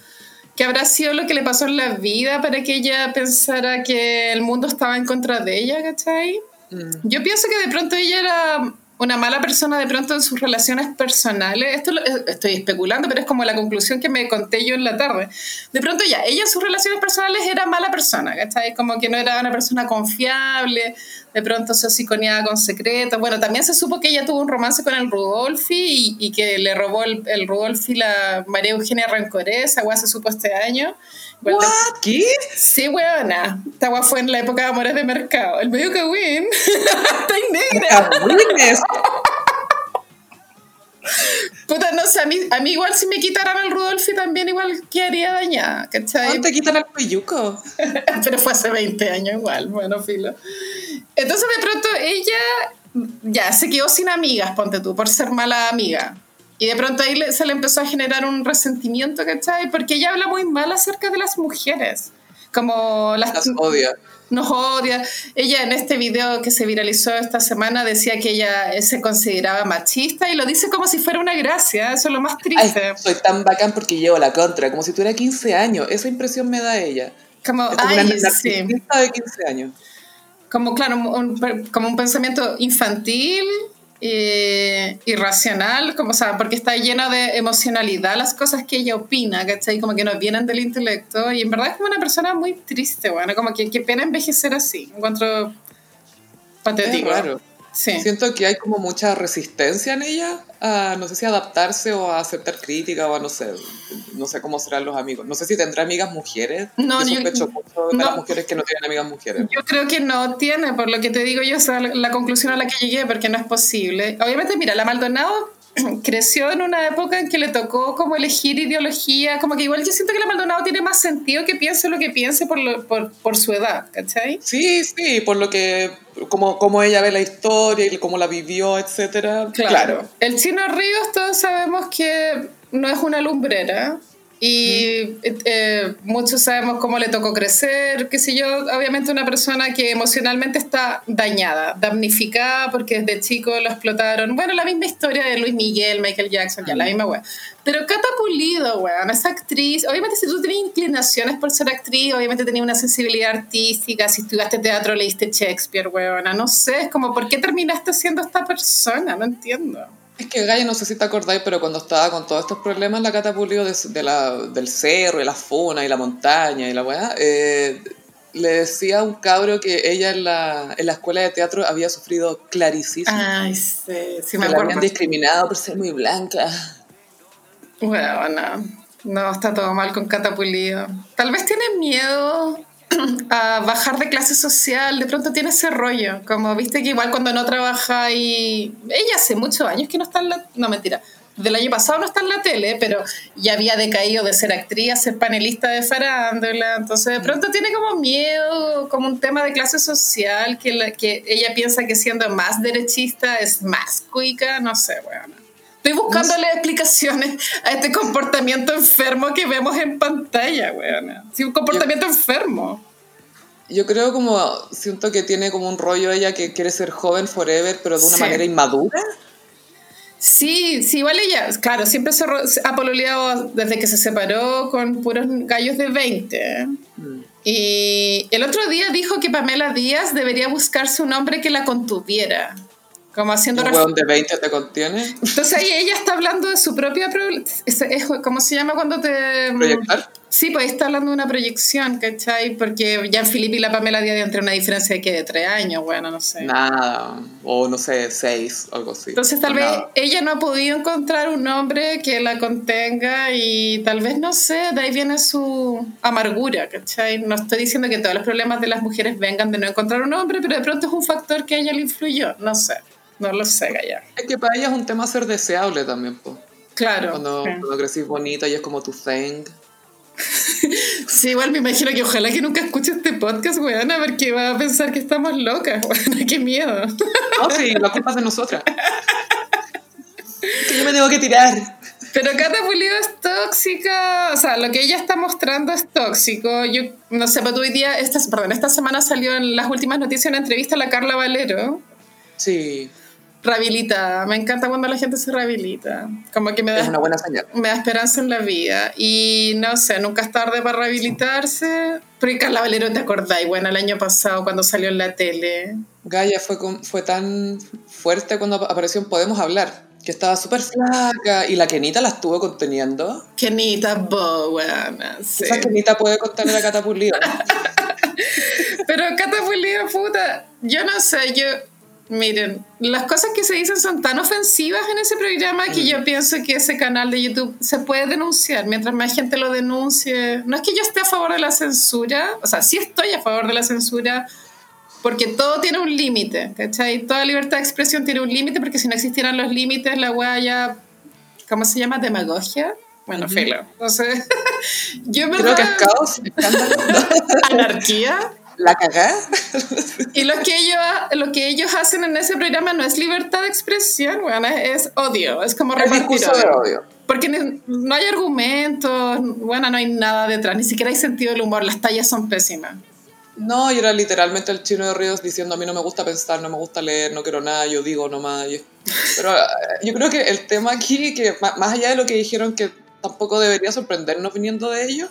¿Qué habrá sido lo que le pasó en la vida para que ella pensara que el mundo estaba en contra de ella, ¿cachai? Mm. Yo pienso que de pronto ella era una mala persona de pronto en sus relaciones personales. Esto eh, estoy especulando, pero es como la conclusión que me conté yo en la tarde. De pronto ya, ella en sus relaciones personales era mala persona, ¿cachai? Como que no era una persona confiable, de pronto se psiconeaba con secretos. Bueno, también se supo que ella tuvo un romance con el Rudolfi y, que le robó el, Rudolfi la María Eugenia Rancorés, agua se supo este año. ¿What? ¿Qué? Sí, weona. Esta agua fue en la época de Amores de Mercado. El medio Kawin. Está negra. Puta, no sé, a mí, a mí igual si me quitaran el Rudolfi también igual quedaría dañada, ¿cachai? ¿No te quitan el peyuco? Pero fue hace 20 años igual, bueno, filo. Entonces de pronto ella ya se quedó sin amigas, ponte tú, por ser mala amiga. Y de pronto ahí se le empezó a generar un resentimiento, ¿cachai? Porque ella habla muy mal acerca de las mujeres. Como las, las odia. Nos odia. Ella en este video que se viralizó esta semana decía que ella se consideraba machista y lo dice como si fuera una gracia. Eso es lo más triste. soy tan bacán porque llevo la contra, como si tuviera 15 años. Esa impresión me da ella. Como, ay, una sí. de 15 años. Como, claro, como un pensamiento infantil eh, irracional, como, o sea, porque está llena de emocionalidad las cosas que ella opina, ¿cachai? Como que no vienen del intelecto y en verdad es como una persona muy triste, bueno, como que qué pena envejecer así, encuentro patético. Claro. Siento que hay como mucha resistencia en ella a, no sé si adaptarse o a aceptar crítica o a, no sé, no sé cómo serán los amigos. No sé si tendrá amigas mujeres. No, yo mucho de las mujeres que no tienen amigas mujeres. Yo creo que no tiene, por lo que te digo yo, o sea, la conclusión a la que llegué, porque no es posible. Obviamente, mira, la Maldonado creció en una época en que le tocó como elegir ideología, como que igual yo siento que la Maldonado tiene más sentido que piense lo que piense por, por, por, su edad, ¿cachai? Sí, sí, por lo que, como, como ella ve la historia y cómo la vivió, etcétera. Claro. El Chino Ríos todos sabemos que no es una lumbrera, y eh, muchos sabemos cómo le tocó crecer, qué sé yo, obviamente una persona que emocionalmente está dañada, damnificada porque desde chico lo explotaron. Bueno, la misma historia de Luis Miguel, Michael Jackson, ya la misma weá. Pero Cata Pulido, weón, esa actriz, obviamente si tú tienes inclinaciones por ser actriz, obviamente tenías una sensibilidad artística, si estudiaste teatro leíste Shakespeare, weón, no sé, es como, ¿por qué terminaste siendo esta persona? No entiendo. Es que Gaya, no sé si te acordáis, pero cuando estaba con todos estos problemas, la Cata de, la, del cerro y la funa y la montaña y la weá, eh, le decía a un cabro que ella en la, en la escuela de teatro había sufrido clarísimo. Ay, sí, sí me acuerdo. La habían discriminado por ser muy blanca. Bueno, no, no está todo mal con Cata Tal vez tiene miedo a bajar de clase social, de pronto tiene ese rollo, como viste que igual cuando no trabaja y ella hace muchos años que no está en la, no mentira, del año pasado no está en la tele, pero ya había decaído de ser actriz ser panelista de farándula, entonces de pronto tiene como miedo, como un tema de clase social, que, la, que ella piensa que siendo más derechista es más cuica, no sé, bueno. Estoy buscándole explicaciones a este comportamiento enfermo que vemos en pantalla, weón. Sí, un comportamiento enfermo. Yo creo como, siento que tiene como un rollo ella que quiere ser joven forever, pero de una Sí. manera inmadura. Sí, sí, igual ella, claro, siempre se ha pololeado desde que se separó con puros gallos de 20. Mm. Y el otro día dijo que Pamela Díaz debería buscarse un hombre que la contuviera. Como haciendo Un de 20 te contiene. Entonces ahí ella está hablando de su propia... pro- es- es- ¿Cómo se llama cuando te... Proyectar. Sí, pues está hablando de una proyección, ¿cachai? Porque ya Filipe y la Pamela Díaz entre una diferencia de que de tres años, bueno, no sé. Nada. O no sé, 6, algo así. Entonces tal vez Nada. ella no ha podido encontrar un hombre que la contenga y tal vez, no sé, de ahí viene su amargura, ¿cachai? No estoy diciendo que todos los problemas de las mujeres vengan de no encontrar un hombre, pero de pronto es un factor que a ella le influyó, no sé, no lo sé, Gaya. Es que para ella es un tema ser deseable también, po. Claro. Cuando, sí. cuando crecís bonita y es como tu thing. Sí, igual me imagino que ojalá que nunca escuche este podcast, weona, porque va a pensar que estamos locas, weona, qué miedo. No, sí, la culpa es de nosotras. que yo me tengo que tirar. Pero Cata Pulido es tóxica, o sea, lo que ella está mostrando es tóxico. Yo no sé, pero hoy día, esta, perdón, esta semana salió en las últimas noticias una entrevista a la Carla Valero, Sí, rehabilitada. Me encanta cuando la gente se rehabilita, como que me es da, una buena señal. me da esperanza en la vida. Y no sé, nunca es tarde para rehabilitarse. Porque Carla Valero, ¿te acordáis? Bueno, el año pasado cuando salió en la tele. Gaia fue, con- fue tan fuerte cuando apareció en Podemos Hablar, que estaba súper flaca y la Kenita la estuvo conteniendo. Kenita Bowana, sí. Esa Kenita puede contener a Catapulio. Pero Cata Pulido, puta, yo no sé, yo... Miren, las cosas que se dicen son tan ofensivas en ese programa que yo pienso que ese canal de YouTube se puede denunciar. Mientras más gente lo denuncie. No es que yo esté a favor de la censura, o sea, sí estoy a favor de la censura, porque todo tiene un límite, ¿cachai? Toda libertad de expresión tiene un límite, porque si no existieran los límites, la weá ya. ¿Cómo se llama? ¿Demagogia? Bueno, filo. Entonces, yo en Creo que es caos. Anarquía. La cagá. Y lo que, ellos, lo que ellos hacen en ese programa no es libertad de expresión, bueno, es, es odio, es como repartir discurso de odio. Porque no hay argumentos, bueno, no hay nada detrás, ni siquiera hay sentido del humor, las tallas son pésimas. No, y era literalmente el chino de Ríos diciendo a mí no me gusta pensar, no me gusta leer, no quiero nada, yo digo nomás. y- Pero eh, yo creo que el tema aquí, que más allá de lo que dijeron que tampoco debería sorprendernos viniendo de ellos,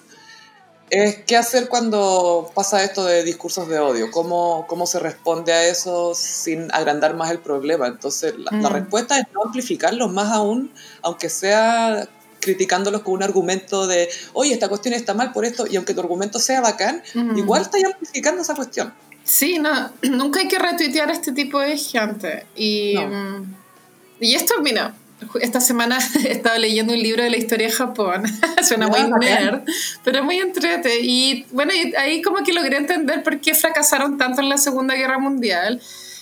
es qué hacer cuando pasa esto de discursos de odio, cómo, cómo se responde a eso sin agrandar más el problema. Entonces, la, la Mm. respuesta es no amplificarlos más aún, aunque sea criticándolos con un argumento de, oye, esta cuestión está mal por esto, y aunque tu argumento sea bacán, Mm. igual estás amplificando esa cuestión. Sí, no, nunca hay que retuitear a este tipo de gente. Y, No. mm, y esto, mira, esta semana he estado leyendo un libro de la historia de Japón. Suena muy nerd, pero muy entrete. Y bueno, ahí como que logré entender por qué fracasaron tanto en la Segunda Guerra Mundial.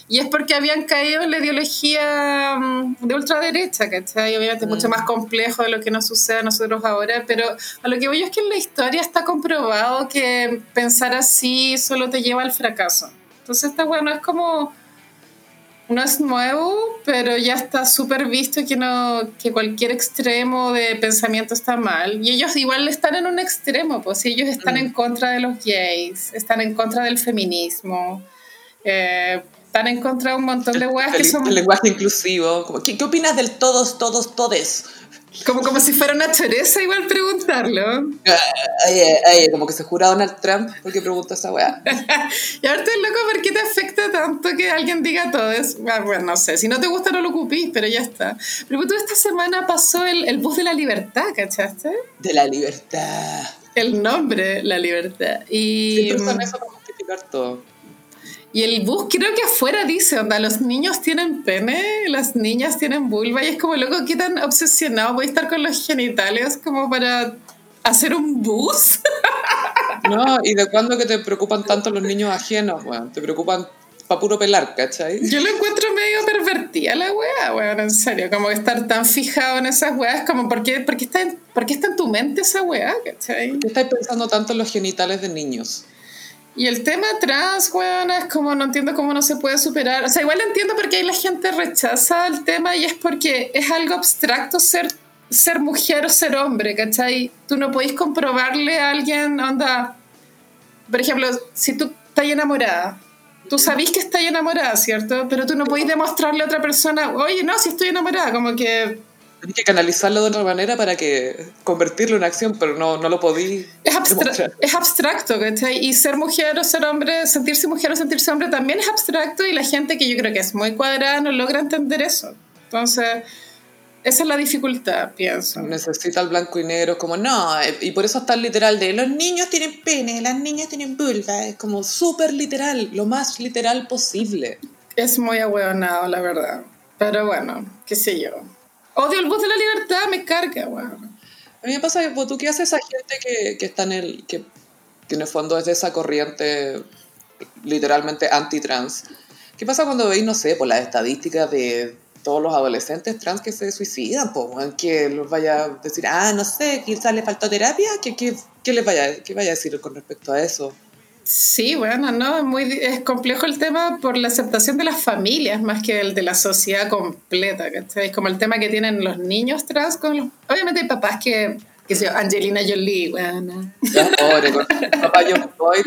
Y es porque habían caído en la ideología mm, de ultraderecha, ¿cachai? Obviamente Mm. mucho más complejo de lo que nos sucede a nosotros ahora, pero a lo que voy es que en la historia está comprobado que pensar así solo te lleva al fracaso. Entonces esta bueno es como no es nuevo, pero ya está súper visto que no que cualquier extremo de pensamiento está mal. Y ellos igual están en un extremo, pues ellos están Mm. en contra de los gays, están en contra del feminismo, eh, están en contra de un montón de weas que El, son el lenguaje inclusivo. como, ¿qué, ¿Qué opinas del todos, todos, todes? Como, como si fuera una choreza igual preguntarlo. Ah, Oye, oye, como que se jura Donald Trump porque pregunta esa weá. Y ahora estoy loco, ¿por qué te afecta tanto que alguien diga todo eso? Ah, bueno, no sé, si no te gusta no lo ocupís, pero ya está. Pero tú esta semana pasó el, el bus de la libertad, ¿cachaste? De la libertad. El nombre, la libertad. Y, Siempre usan eso para justificar todo. Y el bus creo que afuera dice, onda, los niños tienen pene, las niñas tienen vulva, y es como, loco, ¿qué tan obsesionado voy a estar con los genitales como para hacer un bus? No, ¿y de cuándo que te preocupan tanto los niños ajenos, weón? Te preocupan pa' puro pelar, ¿cachai? Yo lo encuentro medio pervertida la wea, weón, en serio. Como estar tan fijado en esas weas, como, ¿por qué, por qué está, en, por qué está en tu mente esa wea, cachai? ¿Por qué estáis pensando tanto en los genitales de niños? Y el tema trans, weón, es como no entiendo cómo no se puede superar. O sea, igual entiendo por qué la gente rechaza el tema y es porque es algo abstracto ser, ser mujer o ser hombre, ¿cachai? Tú no podéis comprobarle a alguien, onda. Por ejemplo, si tú estás enamorada, tú sabís que estás enamorada, ¿cierto? Pero tú no podéis demostrarle a otra persona, oye, no, si estoy enamorada, como que Tienes que canalizarlo de otra manera para que convertirlo en acción, pero no, no lo podí. Es, abstra es abstracto, ¿cachai? Y ser mujer o ser hombre, sentirse mujer o sentirse hombre también es abstracto y la gente que yo creo que es muy cuadrada no logra entender eso. Entonces, esa es la dificultad, pienso. Necesita el blanco y negro, como no, y por eso está el literal de los niños tienen pene, las niñas tienen vulva, es como súper literal, lo más literal posible. Es muy ahueonado, la verdad. Pero bueno, qué sé yo. Odio el voz de la libertad, me carga, weón. A mí me pasa que pues, tú qué haces esa gente que, que está en el. Que, que en el fondo es de esa corriente literalmente anti-trans. ¿Qué pasa cuando veis, no sé, por las estadísticas de todos los adolescentes trans que se suicidan? Pues, que los vaya a decir, ah, no sé, quizás le faltó terapia. ¿Qué, qué, qué les vaya, qué vaya a decir con respecto a eso? Sí, bueno, no, es muy es complejo el tema por la aceptación de las familias más que el de la sociedad completa, ¿cachai? Es como el tema que tienen los niños trans con los... Obviamente hay papás que, que se Angelina Jolie, bueno. Ya, pobre, papá John Boyd,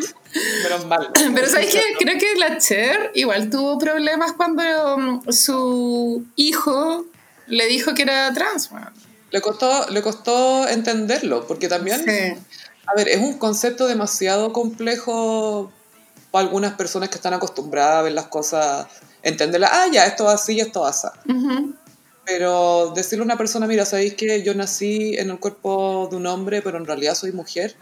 menos mal. Pero ¿sabes qué? Creo que la Cher igual tuvo problemas cuando um, su hijo le dijo que era trans, bueno. Le costó, le costó entenderlo, porque también... Sí. A ver, es un concepto demasiado complejo para algunas personas que están acostumbradas a ver las cosas, entenderlas, ah, ya, esto va así y esto va así. Pero decirle a una persona, mira, ¿sabéis que yo nací en el cuerpo de un hombre, pero en realidad soy mujer?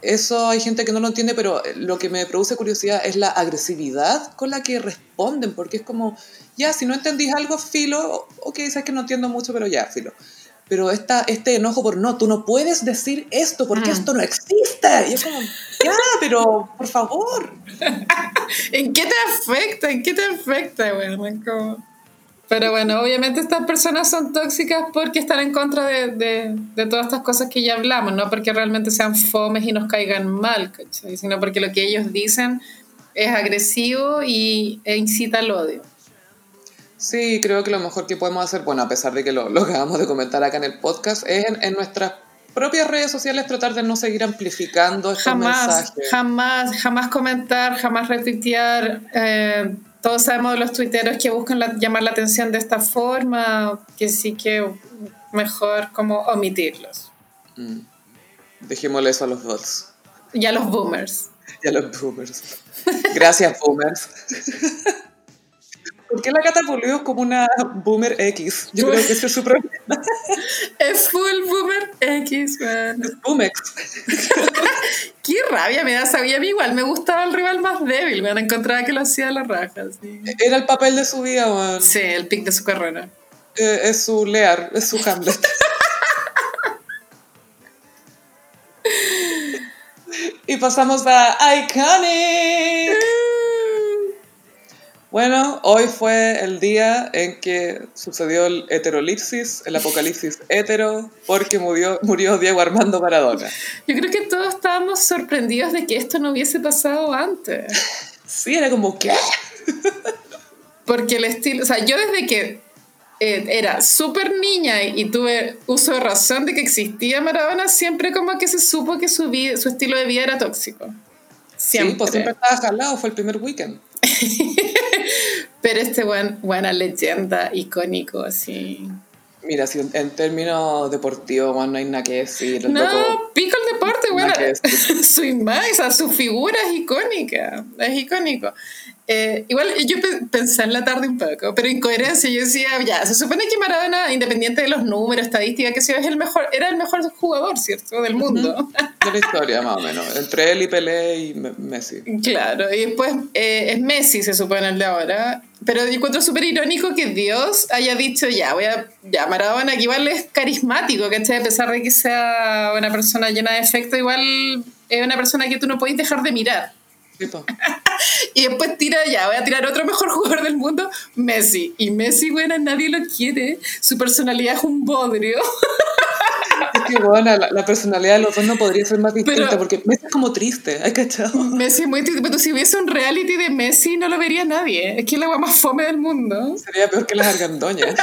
Eso hay gente que no lo entiende, pero lo que me produce curiosidad es la agresividad con la que responden, porque es como, ya, si no entendís algo, filo, ok, sabes que no entiendo mucho, pero ya, filo. Pero esta, este enojo por no, tú no puedes decir esto porque Mm. esto no existe. Y es como, ya, pero por favor. ¿En qué te afecta? ¿En qué te afecta, bueno? Como- Pero bueno, obviamente estas personas son tóxicas porque están en contra de, de- de todas estas cosas que ya hablamos, no porque realmente sean fomes y nos caigan mal, ¿cachai? sino porque lo que ellos dicen es agresivo y, e incita al odio. Sí, creo que lo mejor que podemos hacer, bueno, a pesar de que lo, lo acabamos de comentar acá en el podcast, es en, en nuestras propias redes sociales tratar de no seguir amplificando estos Jamás, mensajes. jamás, jamás comentar, jamás retuitear. eh, todos sabemos de los tuiteros que buscan la- llamar la atención de esta forma, que sí que mejor como omitirlos. Mm. Dejémosle eso a los bots Y a los boomers. y a los boomers. Gracias, boomers. ¿Por qué la Cata Pulido es como una boomer X? Yo creo que ese es su problema. Es full boomer X, man. Es boomex. Qué rabia me da sabía a mí igual me gustaba el rival más débil, me encontraba que lo hacía a la raja. Sí, Era el papel de su vida, man. Sí, el pic de su carrera. Eh, es su Lear, es su Hamlet. y pasamos a Iconic. Bueno, hoy fue el día en que sucedió el heterolipsis, el apocalipsis hetero, porque murió, murió Diego Armando Maradona. Yo creo que todos estábamos sorprendidos de que esto no hubiese pasado antes. Sí, era como, ¿qué? Porque el estilo, o sea, yo desde que eh, era súper niña y, tuve uso de razón de que existía Maradona, siempre como que se supo que su, vida, su estilo de vida era tóxico. Siempre. Sí, pues siempre estaba jalado, fue el primer weekend. Pero este buen, buena leyenda, icónico, así. Mira, si en, términos deportivos, man, no hay nada que decir. No, loco- pico el deporte, bueno. Su imagen, o sea, su figura es icónica, es icónico. Eh, igual yo pe- pensé en la tarde un poco, pero incoherencia, yo decía, ya, se supone que Maradona, independiente de los números, estadísticas, que sea, es el mejor, era el mejor jugador, ¿cierto?, del mundo. de la historia, más o menos. Entre él y Pelé y Me- Messi. Claro, y después eh, es Messi, se supone el de ahora. Pero yo encuentro súper irónico que Dios haya dicho, ya, voy a. Ya, Maradona, que igual es carismático, ¿cachai? A pesar de que sea una persona llena de efecto, igual es una persona que tú no puedes dejar de mirar. Y después tira, ya, voy a tirar otro mejor jugador del mundo, Messi. Y Messi, bueno, nadie lo quiere. Su personalidad es un bodrio. que bueno, la, la personalidad de los dos no podría ser más distinta Pero- porque Messi es como triste, ¿hay cachado? Messi es muy triste, pero si hubiese un reality de Messi no lo vería nadie. Es que es la más fome del mundo. Sería peor que las argandoñas.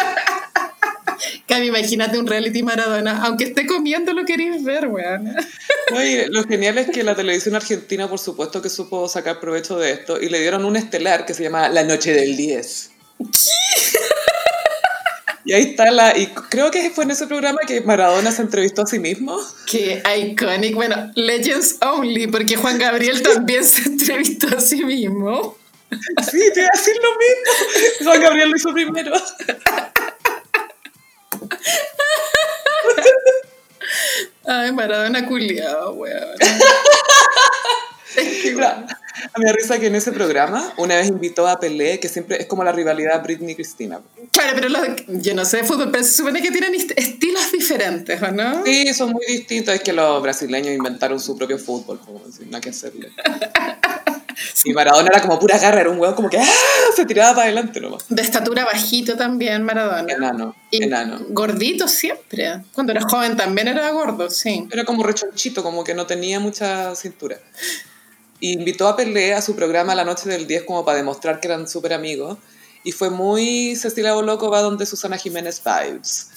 Cami, imagínate un reality Maradona. Aunque esté comiendo, lo queréis ver, weón. Y lo genial es que la televisión argentina, por supuesto, que supo sacar provecho de esto y le dieron un estelar que se llama La Noche del 10. Y ahí está la. Y creo que fue en ese programa que Maradona se entrevistó a sí mismo. Qué iconic. Bueno, Legends Only, porque Juan Gabriel también se entrevistó a sí mismo. Sí, te iba a decir lo mismo. Juan Gabriel lo hizo primero. Ay, Maradona culiado, weón. A mí me risa que en ese programa una vez invitó a Pelé, que siempre es como la rivalidad Britney-Cristina. Claro, pero los- yo no sé de fútbol, pero se supone que tienen est- estilos diferentes, ¿o no? Sí, son muy distintos. Es que los brasileños inventaron su propio fútbol, como decir, nada que hacerle. Y Maradona era como pura garra, era un huevo como que ¡ah! se tiraba para adelante nomás. De estatura bajito también, Maradona. Enano, Y enano. Gordito siempre. Cuando era joven también era gordo, sí. Era como rechonchito, como que no tenía mucha cintura. Y invitó a Pelé a su programa La Noche del 10 como para demostrar que eran súper amigos. Y fue muy Cecilia Boloco va donde Susana Jiménez vibes.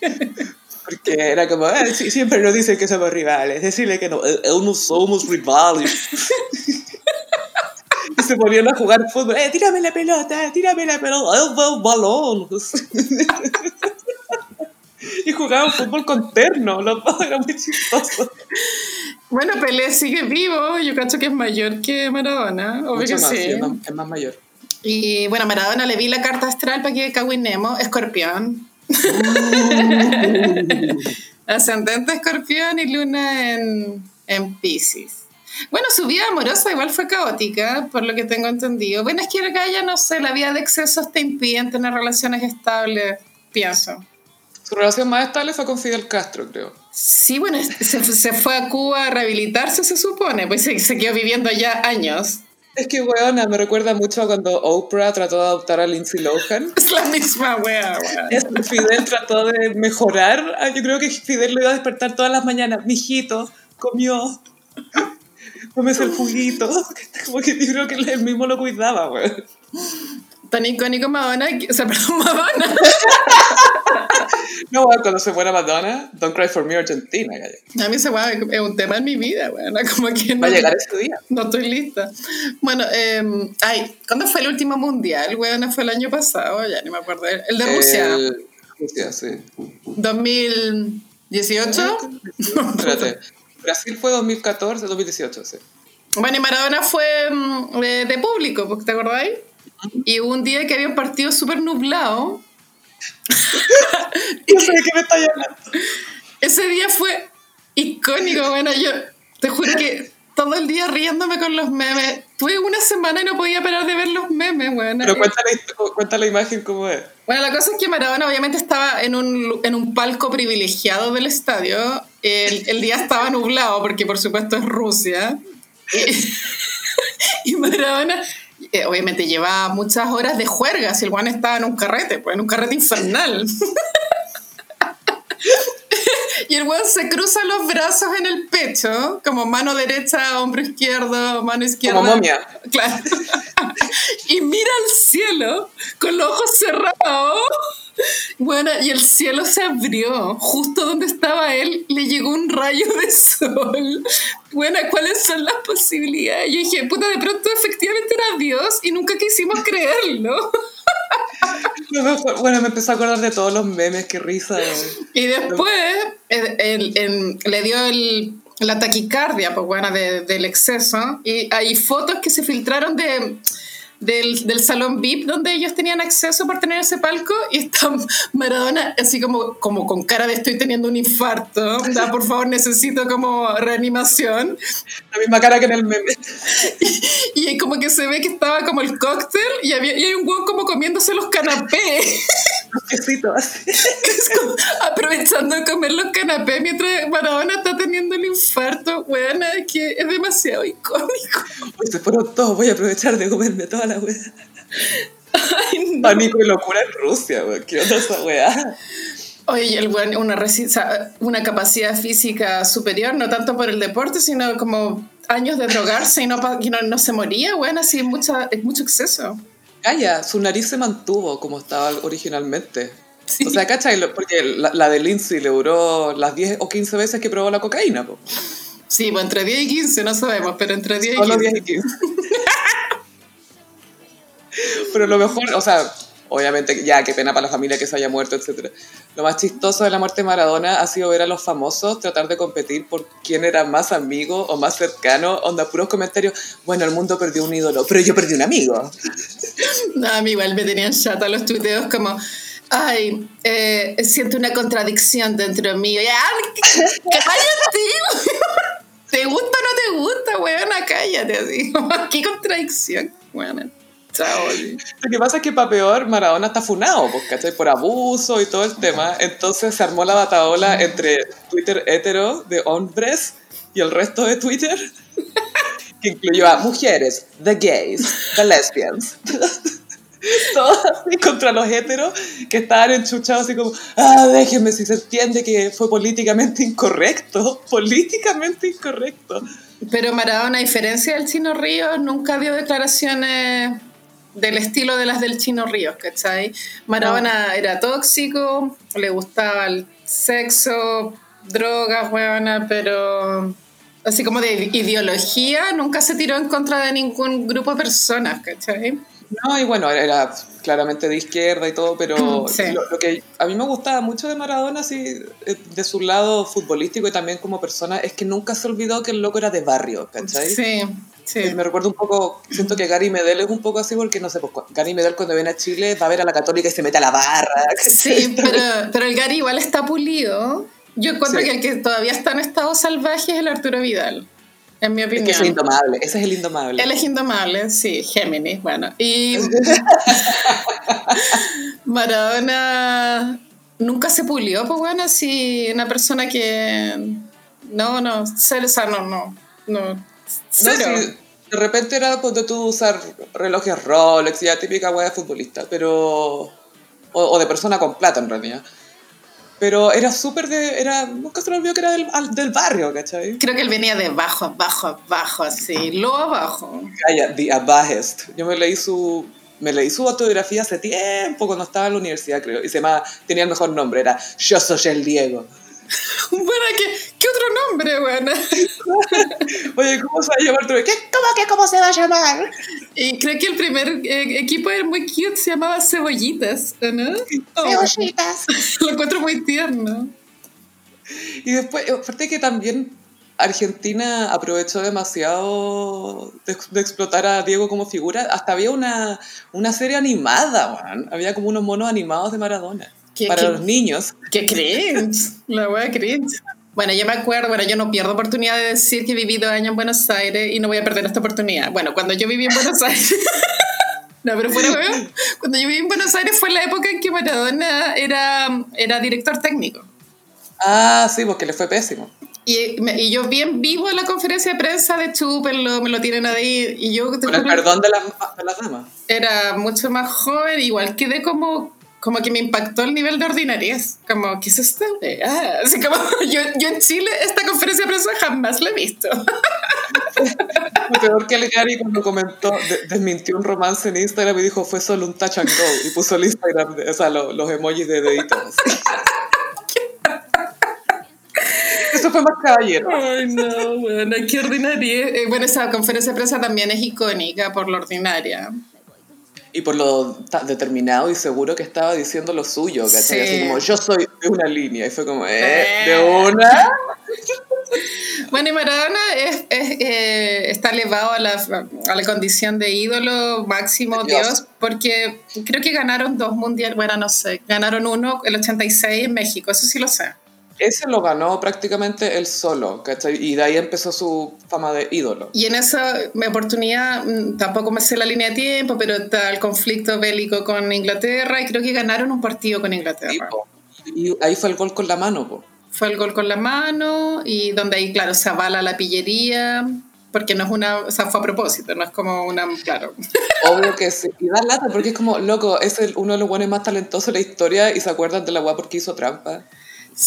Porque era como, "Ah, sí, siempre nos dicen que somos rivales. Decirle que no, eh, eh, no somos rivales. y se ponían a jugar fútbol. Eh, tírame la pelota, tírame la pelota, eh, va un balón. y jugaban fútbol con terno, los dos eran muy chistosos. Bueno, Pelé sigue vivo. Yo cacho que es mayor que Maradona. Obvio Mucho que más, sí. es más, es más mayor. Y bueno, Maradona le vi la carta astral para que caguinemos. Escorpión. Ascendente escorpión y luna en, en Pisces. Bueno, su vida amorosa igual fue caótica, por lo que tengo entendido. Bueno, es que acá ya no sé, la vida de excesos te impiden tener relaciones estables, pienso. Su relación más estable fue con Fidel Castro, creo. Sí, bueno, se, se fue a Cuba a rehabilitarse, se supone, pues se, se quedó viviendo allá años. Es que, weona, me recuerda mucho a cuando Oprah trató de adoptar a Lindsay Lohan. Es la misma wea, que Fidel trató de mejorar. Ah, Yo creo que Fidel lo iba a despertar todas las mañanas. Mijito, comió. Comes el juguito. Como que yo creo que él mismo lo cuidaba, weón. Tan icónico Madonna, o sea, perdón, Madonna. No, cuando se muera Madonna, Don't Cry for Me Argentina, gallo. A mí ese wea es un tema en mi vida, weón. Como que no, Va a llegar ese día. no estoy lista. Bueno, eh, ay, ¿cuándo fue el último mundial? Weón, fue el año pasado, ya ni me acuerdo. El de Rusia, El- Rusia, sí. 2018. Espérate. Brasil fue 2014, 2018, sí. Bueno, y Maradona fue de, de público, ¿te acordáis? Y hubo un día que había un partido súper nublado. No sé de qué me está llamando. Ese día fue icónico, bueno, yo te juro que todo el día riéndome con los memes. Tuve una semana y no podía parar de ver los memes, bueno. Pero cuenta la, imagen cómo es. Bueno, la cosa es que Maradona obviamente estaba en un, en un palco privilegiado del estadio. El, el día estaba nublado porque por supuesto es Rusia. Y, y Maradona eh, obviamente llevaba muchas horas de juerga si el guan estaba en un carrete, pues en un carrete infernal. Y el weón se cruza los brazos en el pecho, como mano derecha, hombro izquierdo, mano izquierda. Como momia. Claro. y mira al cielo con los ojos cerrados. Bueno, y el cielo se abrió. Justo donde estaba él, le llegó un rayo de sol. Bueno, ¿cuáles son las posibilidades? Yo dije, puta, de pronto efectivamente era Dios y nunca quisimos creerlo. Bueno, me empezó a acordar de todos los memes, qué risa. güey. Y después el- el- el- le dio el- la taquicardia, pues bueno, de- del exceso. Y hay fotos que se filtraron de, del, del salón VIP donde ellos tenían acceso por tener ese palco. Y está Maradona así como, como con cara de estoy teniendo un infarto. Da, por favor, necesito como reanimación. La misma cara que en el meme. Y como que se ve que estaba como el cóctel y, había, y hay un hueón como comiéndose los canapés. Como aprovechando de comer los canapés mientras Maradona está teniendo el infarto. Weón, es que es demasiado icónico. Uy, se fueron todos, voy a aprovechar de comerme toda la weá. Ay, no. Pánico y locura en Rusia, güey. ¿Qué onda esa weá? Oye, el weón, una, una capacidad física superior, no tanto por el deporte, sino como años de drogarse y no, y no, no se moría, weón, así mucha, es mucho exceso. Calla, su nariz se mantuvo como estaba originalmente. Sí. O sea, ¿cachai? Porque la, la de Lindsay le duró las 10 o 15 veces que probó la cocaína, po. Sí, pues entre 10 y 15, no sabemos, pero entre 10 y Solo 15. 10 y 15. Pero lo mejor, o sea, obviamente ya, qué pena para la familia que se haya muerto, etc. Lo más chistoso de la muerte de Maradona ha sido ver a los famosos tratar de competir por quién era más amigo o más cercano. Onda, puros comentarios, bueno, el mundo perdió un ídolo, pero yo perdí un amigo. No, a mí igual me tenían chata los tuiteos como, ay, eh, siento una contradicción dentro mío. Cállate. ¿Te gusta o no te gusta, weona? Cállate así. ¿Qué contradicción? Bueno, chao. Lo que pasa es que para peor, Maradona está funado, pues, ¿cachai? Por abuso y todo el tema. Entonces se armó la bataola entre Twitter hetero de hombres y el resto de Twitter, que incluyó a mujeres, the gays, the lesbians. Todos así contra los heteros que estaban enchuchados así como, ah, déjenme si se entiende que fue políticamente incorrecto, políticamente incorrecto. Pero Maradona, a diferencia del Chino Ríos, nunca dio declaraciones del estilo de las del Chino Ríos, ¿cachai? Maradona era tóxico, le gustaba el sexo, drogas, huevona, pero así como de ideología, nunca se tiró en contra de ningún grupo de personas, ¿cachai? No, y bueno, era, claramente de izquierda y todo, pero Sí. lo, lo que a mí me gustaba mucho de Maradona, así, eh, de su lado futbolístico y también como persona, es que nunca se olvidó que el loco era de barrio, ¿cachai? Sí, sí. Me recuerdo un poco, siento que Gary Medel es un poco así porque, no sé, pues, Gary Medel cuando viene a Chile va a ver a la católica y se mete a la barra. Sí, pero, pero el Gary igual está pulido. Yo encuentro Sí. que el que todavía está en estado salvaje es el Arturo Vidal, en mi Es opinión. que es indomable, ese es el indomable. Él es indomable, sí, Géminis, bueno. Y Maradona nunca se pulió, pues bueno, así una persona que... No, no, o sea, no, no, no, No, sí, de repente era ponte tú usar relojes Rolex, ya típica wea de futbolista, pero. O, o de persona con plata en realidad. Pero era súper de. Era, nunca se me olvidó que era del, al- del barrio, ¿cachai? Creo que él venía de abajo, abajo, abajo, así, lo abajo. Calla, The Abahest. Yo me leí su. Me leí su autobiografía hace tiempo, cuando estaba en la universidad, creo. Y se llamaba, tenía el mejor nombre, era Yo soy el Diego. Bueno, ¿qué, qué otro nombre, bueno? Oye, ¿cómo se va a llamar tu ¿Qué? ¿Cómo que cómo se va a llamar? Y creo que el primer eh, equipo era muy cute, se llamaba Cebollitas, ¿o ¿no? Oh, lo encuentro muy tierno. Y después, aparte que también Argentina aprovechó demasiado de, de explotar a Diego como figura. Hasta había una, una serie animada, man. Había como unos monos animados de Maradona. ¿Qué- para qué? los niños. ¡Qué cringe! La wea cringe. Bueno, yo me acuerdo, bueno, yo no pierdo oportunidad de decir que viví dos años en Buenos Aires y no voy a perder esta oportunidad. Bueno, cuando yo viví en Buenos Aires... No, pero fuera weón, Cuando yo viví en Buenos Aires fue la época en que Maradona era, era director técnico. Ah, sí, porque le fue pésimo. Y, yo bien vivo la conferencia de prensa de Chúpenlo, me lo tienen ahí. Y yo Con el perdón de las, de las damas. era mucho más joven, igual quedé como, como que me impactó el nivel de ordinariez. Como, ¿qué es esto? Ah, así como, yo, yo en Chile esta conferencia de prensa jamás la he visto. Lo peor que el Gary cuando comentó, de- desmintió un romance en Instagram y dijo fue solo un touch and go. Y puso el Instagram, o sea, lo- los emojis de deditos. Eso fue más caballero. Ay, no, bueno, qué ordinariez. Eh, bueno, esa conferencia de prensa también es icónica por lo ordinaria. Y por lo determinado y seguro que estaba diciendo lo suyo, ¿cachai? Sí. Así como, yo soy de una línea. Y fue como, ¿eh? Eh. ¿De una? Bueno, y Maradona es, es, eh, está elevado a la, a la condición de ídolo máximo Dios. Dios. porque creo que ganaron dos mundiales, bueno, no sé, ganaron uno, el 86 en México, eso sí lo sé. Ese lo ganó prácticamente él solo, ¿cachai? Y de ahí empezó su fama de ídolo. Y en esa oportunidad, mm, tampoco me sé la línea de tiempo, pero está el conflicto bélico con Inglaterra y creo que ganaron un partido con Inglaterra. Y, ahí fue el gol con la mano, po. Fue el gol con la mano y donde ahí, claro, se avala la pillería. Porque no es una, o sea, fue a propósito, no es como una, claro. Obvio que sí. Y da lata porque es como, loco, es el, uno de los buenos más talentosos de la historia y se acuerdan de la weá porque hizo trampa.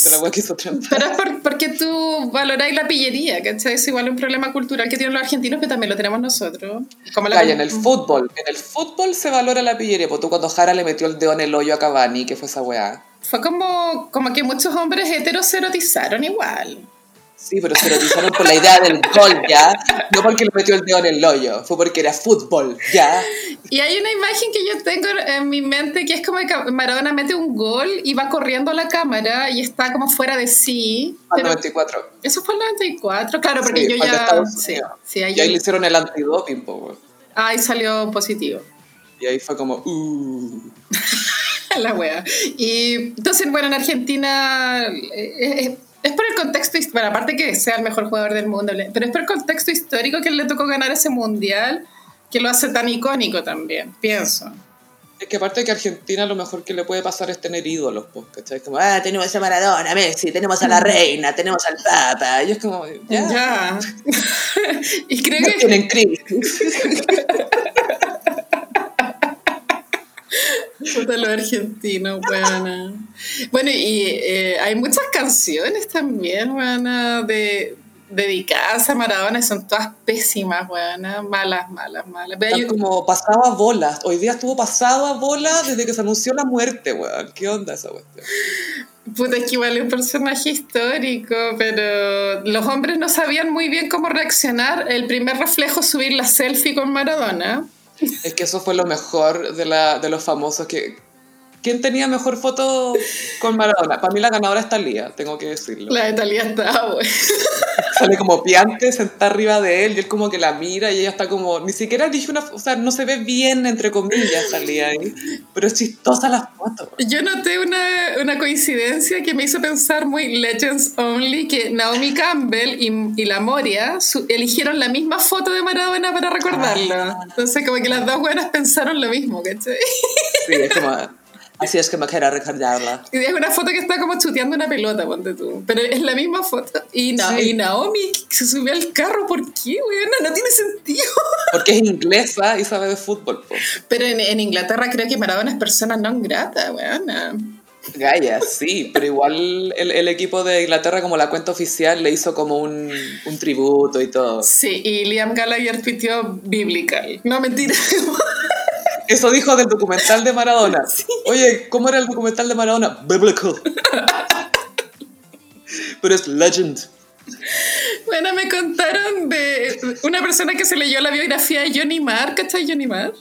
De la que hizo. Pero es por- porque tú valoráis la pillería, ¿cachai? Es igual un problema cultural que tienen los argentinos, que también lo tenemos nosotros. Como la Calla, en el fútbol, en el fútbol se valora la pillería, porque tú cuando Jara le metió el dedo en el hoyo a Cavani, que fue esa weá. Fue como, como que muchos hombres heteros se erotizaron igual. Sí, pero se erotizaron por la idea del gol, ¿ya? No porque le metió el dedo en el hoyo, fue porque era fútbol, ¿ya? Y hay una imagen que yo tengo en mi mente que es como que Maradona mete un gol y va corriendo a la cámara y está como fuera de sí. Al Pero 94. eso fue el 94, claro, porque Sí, yo ya... Sí, sí, ahí, Y ahí le hicieron el antidoping, po, weón. ahí salió positivo. Y ahí fue como, uh. La wea. Y entonces, bueno, en Argentina eh, eh, es por el contexto, bueno, aparte que sea el mejor jugador del mundo, pero es por el contexto histórico que le tocó ganar ese mundial que lo hace tan icónico también, pienso. Es que aparte de que a Argentina lo mejor que le puede pasar es tener ídolos, pues, ¿cachai? Como, ah, tenemos a Maradona, Messi, tenemos a la reina, tenemos al Papa. Y es como, ya, Ya. y creo no que tienen crisis. Puta los argentinos, buena. Bueno, y eh, hay muchas canciones también, buena, de dedicadas a Maradona y son todas pésimas, buena, malas, malas, malas. Están como pasado a bolas. Hoy día estuvo pasado a bolas desde que se anunció la muerte, weón. ¿Qué onda esa cuestión? Puta, es que igual es un personaje histórico, pero los hombres no sabían muy bien cómo reaccionar. El primer reflejo es subir la selfie con Maradona. Es que eso fue lo mejor de, la, de los famosos que... ¿Quién tenía mejor foto con Maradona? Para mí la ganadora es Talía, tengo que decirlo. La de Talía estaba, güey. Sale como piante, sentada arriba de él, y él como que la mira y ella está como... Ni siquiera dije una... O sea, no se ve bien, entre comillas, Talía ahí. Pero es chistosa la foto. Yo noté una, una coincidencia que me hizo pensar muy Legends Only, que Naomi Campbell y, y la Moria su- eligieron la misma foto de Maradona para recordarlo. Entonces como que las dos buenas pensaron lo mismo, ¿cachai? Sí, es como... Así es que me quiero recordarla. Y es una foto que está como chuteando una pelota, ponte tú. Pero es la misma foto. Y, Na- Sí. y Naomi se subió al carro, ¿por qué, weona? No tiene sentido. Porque es inglesa y sabe de fútbol, po. Pero en, en Inglaterra creo que Maradona es persona non grata, weona. Gaia, sí, pero igual el, el equipo de Inglaterra, como la cuenta oficial, le hizo como un, un tributo y todo. Sí, y Liam Gallagher pitió biblical. No, mentira. Eso dijo del documental de Maradona. Oye, ¿cómo era el documental de Maradona? Biblical. Pero es legend. Bueno, me contaron de una persona que se leyó la biografía de Johnny Marr. ¿Cachai Johnny Marr?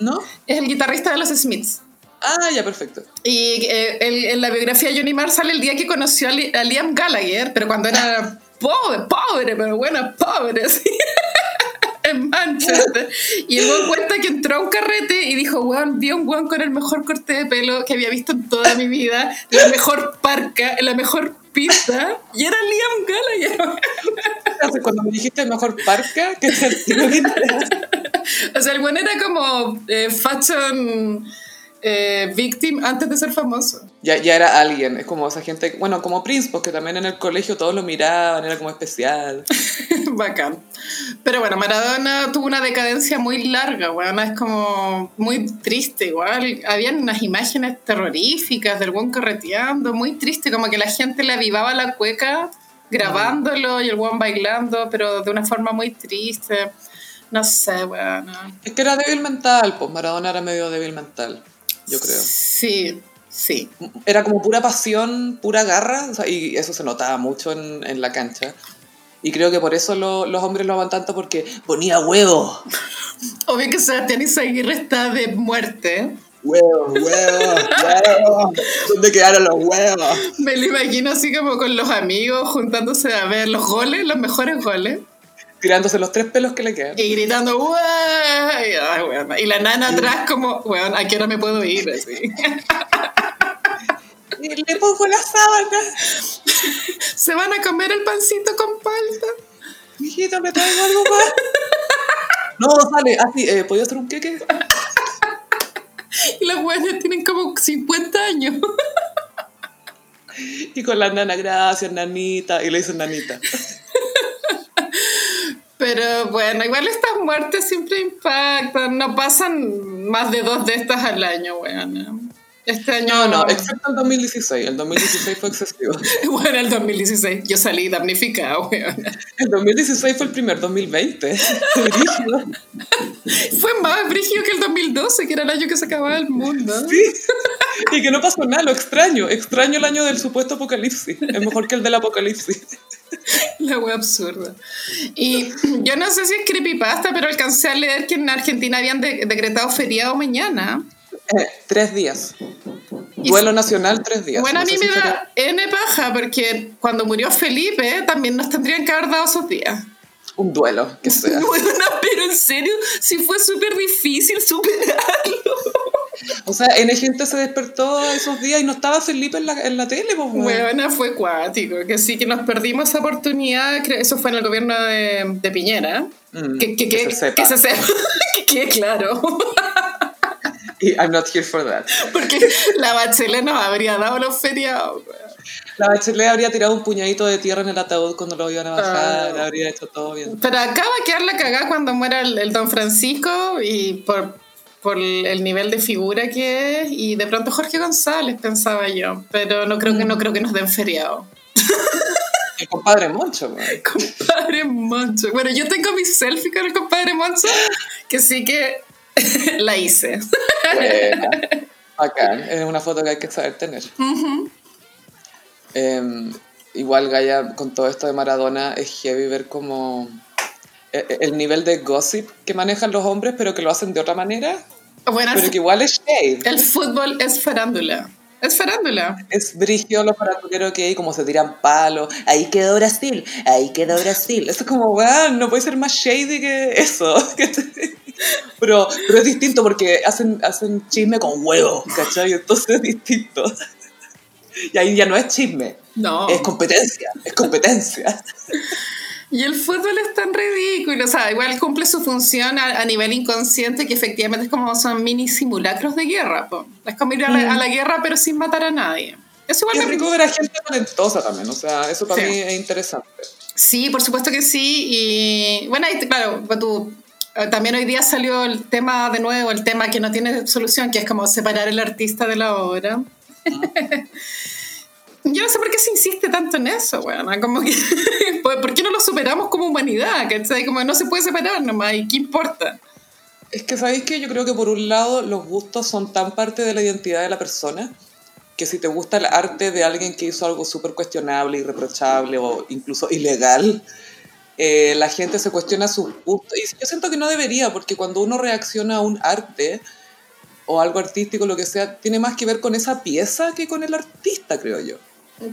¿No? Es el guitarrista de los Smiths. Ah, ya, perfecto. Y eh, en la biografía de Johnny Marr sale el día que conoció a, Li- a Liam Gallagher, pero cuando era pobre, pobre, pero bueno, pobre, sí. En Manchester. Y el weón cuenta que entró a un carrete y dijo, weón, vi a un weón con el mejor corte de pelo que había visto en toda mi vida, la mejor parca, la mejor pista, y era Liam Gallagher. Cuando me dijiste mejor parca, ¿qué sentido que tenía? O sea, el weón era como eh, fashion eh, victim antes de ser famoso. ya, ya era alguien. Es como esa gente, bueno, como Prince, porque también en el colegio todos lo miraban, era como especial. Bacán. Pero bueno, Maradona tuvo una decadencia muy larga, weón. Es como muy triste, igual. Habían unas imágenes terroríficas del buen carreteando, muy triste, como que la gente le avivaba la cueca grabándolo y el buen bailando, pero de una forma muy triste. No sé, weón. Es que era débil mental, pues Maradona era medio débil mental, yo creo. Sí, sí. Era como pura pasión, pura garra, o sea, y eso se notaba mucho en, en la cancha. Y creo que por eso lo- los hombres lo aman tanto, porque ponía huevo. Obvio que Sebastián Izaguirre está de muerte. Huevo, huevo, huevo. ¿Dónde quedaron los huevos? Me lo imagino así como con los amigos juntándose a ver los goles, los mejores goles. Tirándose los tres pelos que le quedan. Y gritando, "Ué". Ay, weón. Y la nana atrás como, weón, ¿a qué hora me puedo ir? Así. Y le pongo la sábana. Se van a comer el pancito con palta. Mijito, ¿me traigo algo más? No, sale. Así, eh, ¿podía hacer un queque? Y las weones tienen como 50 años. Y con la nana, gracias, nanita. Y le dicen nanita. Pero bueno, igual estas muertes siempre impactan. No pasan más de dos de estas al año, weón. Este año. No, no, excepto el 2016. El 2016 fue excesivo. bueno, el 2016. Yo salí damnificada, weón. El 2016 fue el primer 2020. fue más brígido que el 2012, que era el año que se acababa el mundo. Sí. Y que no pasó nada, lo extraño. Extraño el año del supuesto apocalipsis. Es mejor que el del apocalipsis. La web absurda. Y yo no sé si es creepypasta, pero alcancé a leer que en Argentina habían decretado feriado mañana. Eh, tres días. Duelo nacional, tres días. Bueno, a mí me da N paja, porque cuando murió Felipe también nos tendrían que haber dado esos días. Un duelo, que sea. Bueno, pero en serio, sí fue súper difícil superarlo. O sea, N gente se despertó esos días y no estaba Felipe en la, en la tele, pues, bueno. fue cuático, que sí que nos perdimos esa oportunidad, eso fue en el gobierno de, de Piñera. Mm, que, que, que, se sepa. Que se sepa, que quede claro. I'm not here for that. Porque la Bachelet nos habría dado los feriados. La Bachelet habría tirado un puñadito de tierra en el ataúd cuando lo iban a bajar, ah. habría hecho todo bien. Pero acaba de quedar la cagada cuando muera el, Don Francisco y por, por el nivel de figura que es y de pronto Jorge González pensaba yo, pero no creo que no creo que nos den feriado. El compadre Moncho, Compadre Moncho. Bueno, yo tengo mi selfie con el compadre Moncho, que sí que la hice. Bueno, acá, es una foto que hay que saber tener. Em, igual Gaia, con todo esto de Maradona, es heavy ver como e, e, el nivel de gossip que manejan los hombres, pero que lo hacen de otra manera. Pero que igual es shade. El fútbol es farándula. Es farándula. Es brigio los faranduleros que hay, como se tiran palos. Ahí quedó Brasil, ahí quedó Brasil. Eso es como, weón, no puede ser más shady que eso. pero, pero es distinto porque hacen, hacen chisme con huevos, ¿cachai? Entonces es distinto. Y ahí ya no es chisme. No. Es competencia, es competencia. Y el fútbol es tan ridículo, o sea, igual cumple su función a, nivel inconsciente que efectivamente es como son mini simulacros de guerra, es como ir a la, guerra pero sin matar a nadie. Es igual es rico ver a gente talentosa también, o sea, eso para mí es interesante. Sí, por supuesto que sí, y bueno, claro, tú, eh, también hoy día salió el tema de nuevo, el tema que no tiene solución, que es como separar el artista de la obra. Yo no sé por qué se insiste tanto en eso, bueno, como que, ¿por qué no lo superamos como humanidad? ¿cachai? Como no se puede separar nomás, ¿y qué importa? Es que, ¿sabéis que Yo creo que por un lado los gustos son tan parte de la identidad de la persona que si te gusta el arte de alguien que hizo algo súper cuestionable, irreprochable o incluso ilegal, eh, la gente se cuestiona su gusto. Y yo siento que no debería, porque cuando uno reacciona a un arte o algo artístico, lo que sea, tiene más que ver con esa pieza que con el artista, creo yo.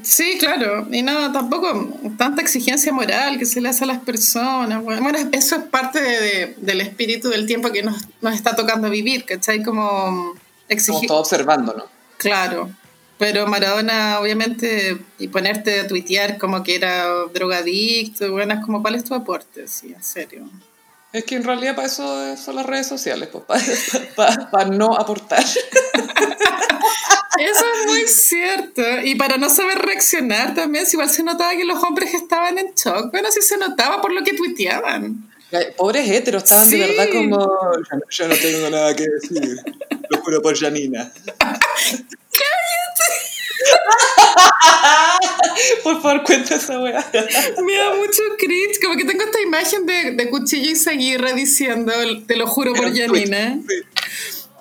Sí, claro. Y no, tampoco tanta exigencia moral que se le hace a las personas. Bueno, eso es parte del espíritu del tiempo que nos, está tocando vivir, ¿cachai? Como exigir. Como observando, ¿no? Claro. Pero Maradona, obviamente, y ponerte a tuitear como que era drogadicto, bueno, es como, ¿cuál es tu aporte? Sí, en serio. Es que en realidad para eso son las redes sociales, pues, para no aportar. Eso es muy cierto. Y para no saber reaccionar también, igual se notaba que los hombres estaban en shock. Bueno, sí se notaba por lo que tuiteaban. Pobres heteros, estaban de verdad como. Yo no tengo nada que decir. Lo juro por Janina. ¡Cállate! Por favor, cuenta esa weá. Me da mucho cringe. Como que tengo esta imagen de, de Cuchillo y Seguirre diciendo, te lo juro por Janina. Sí.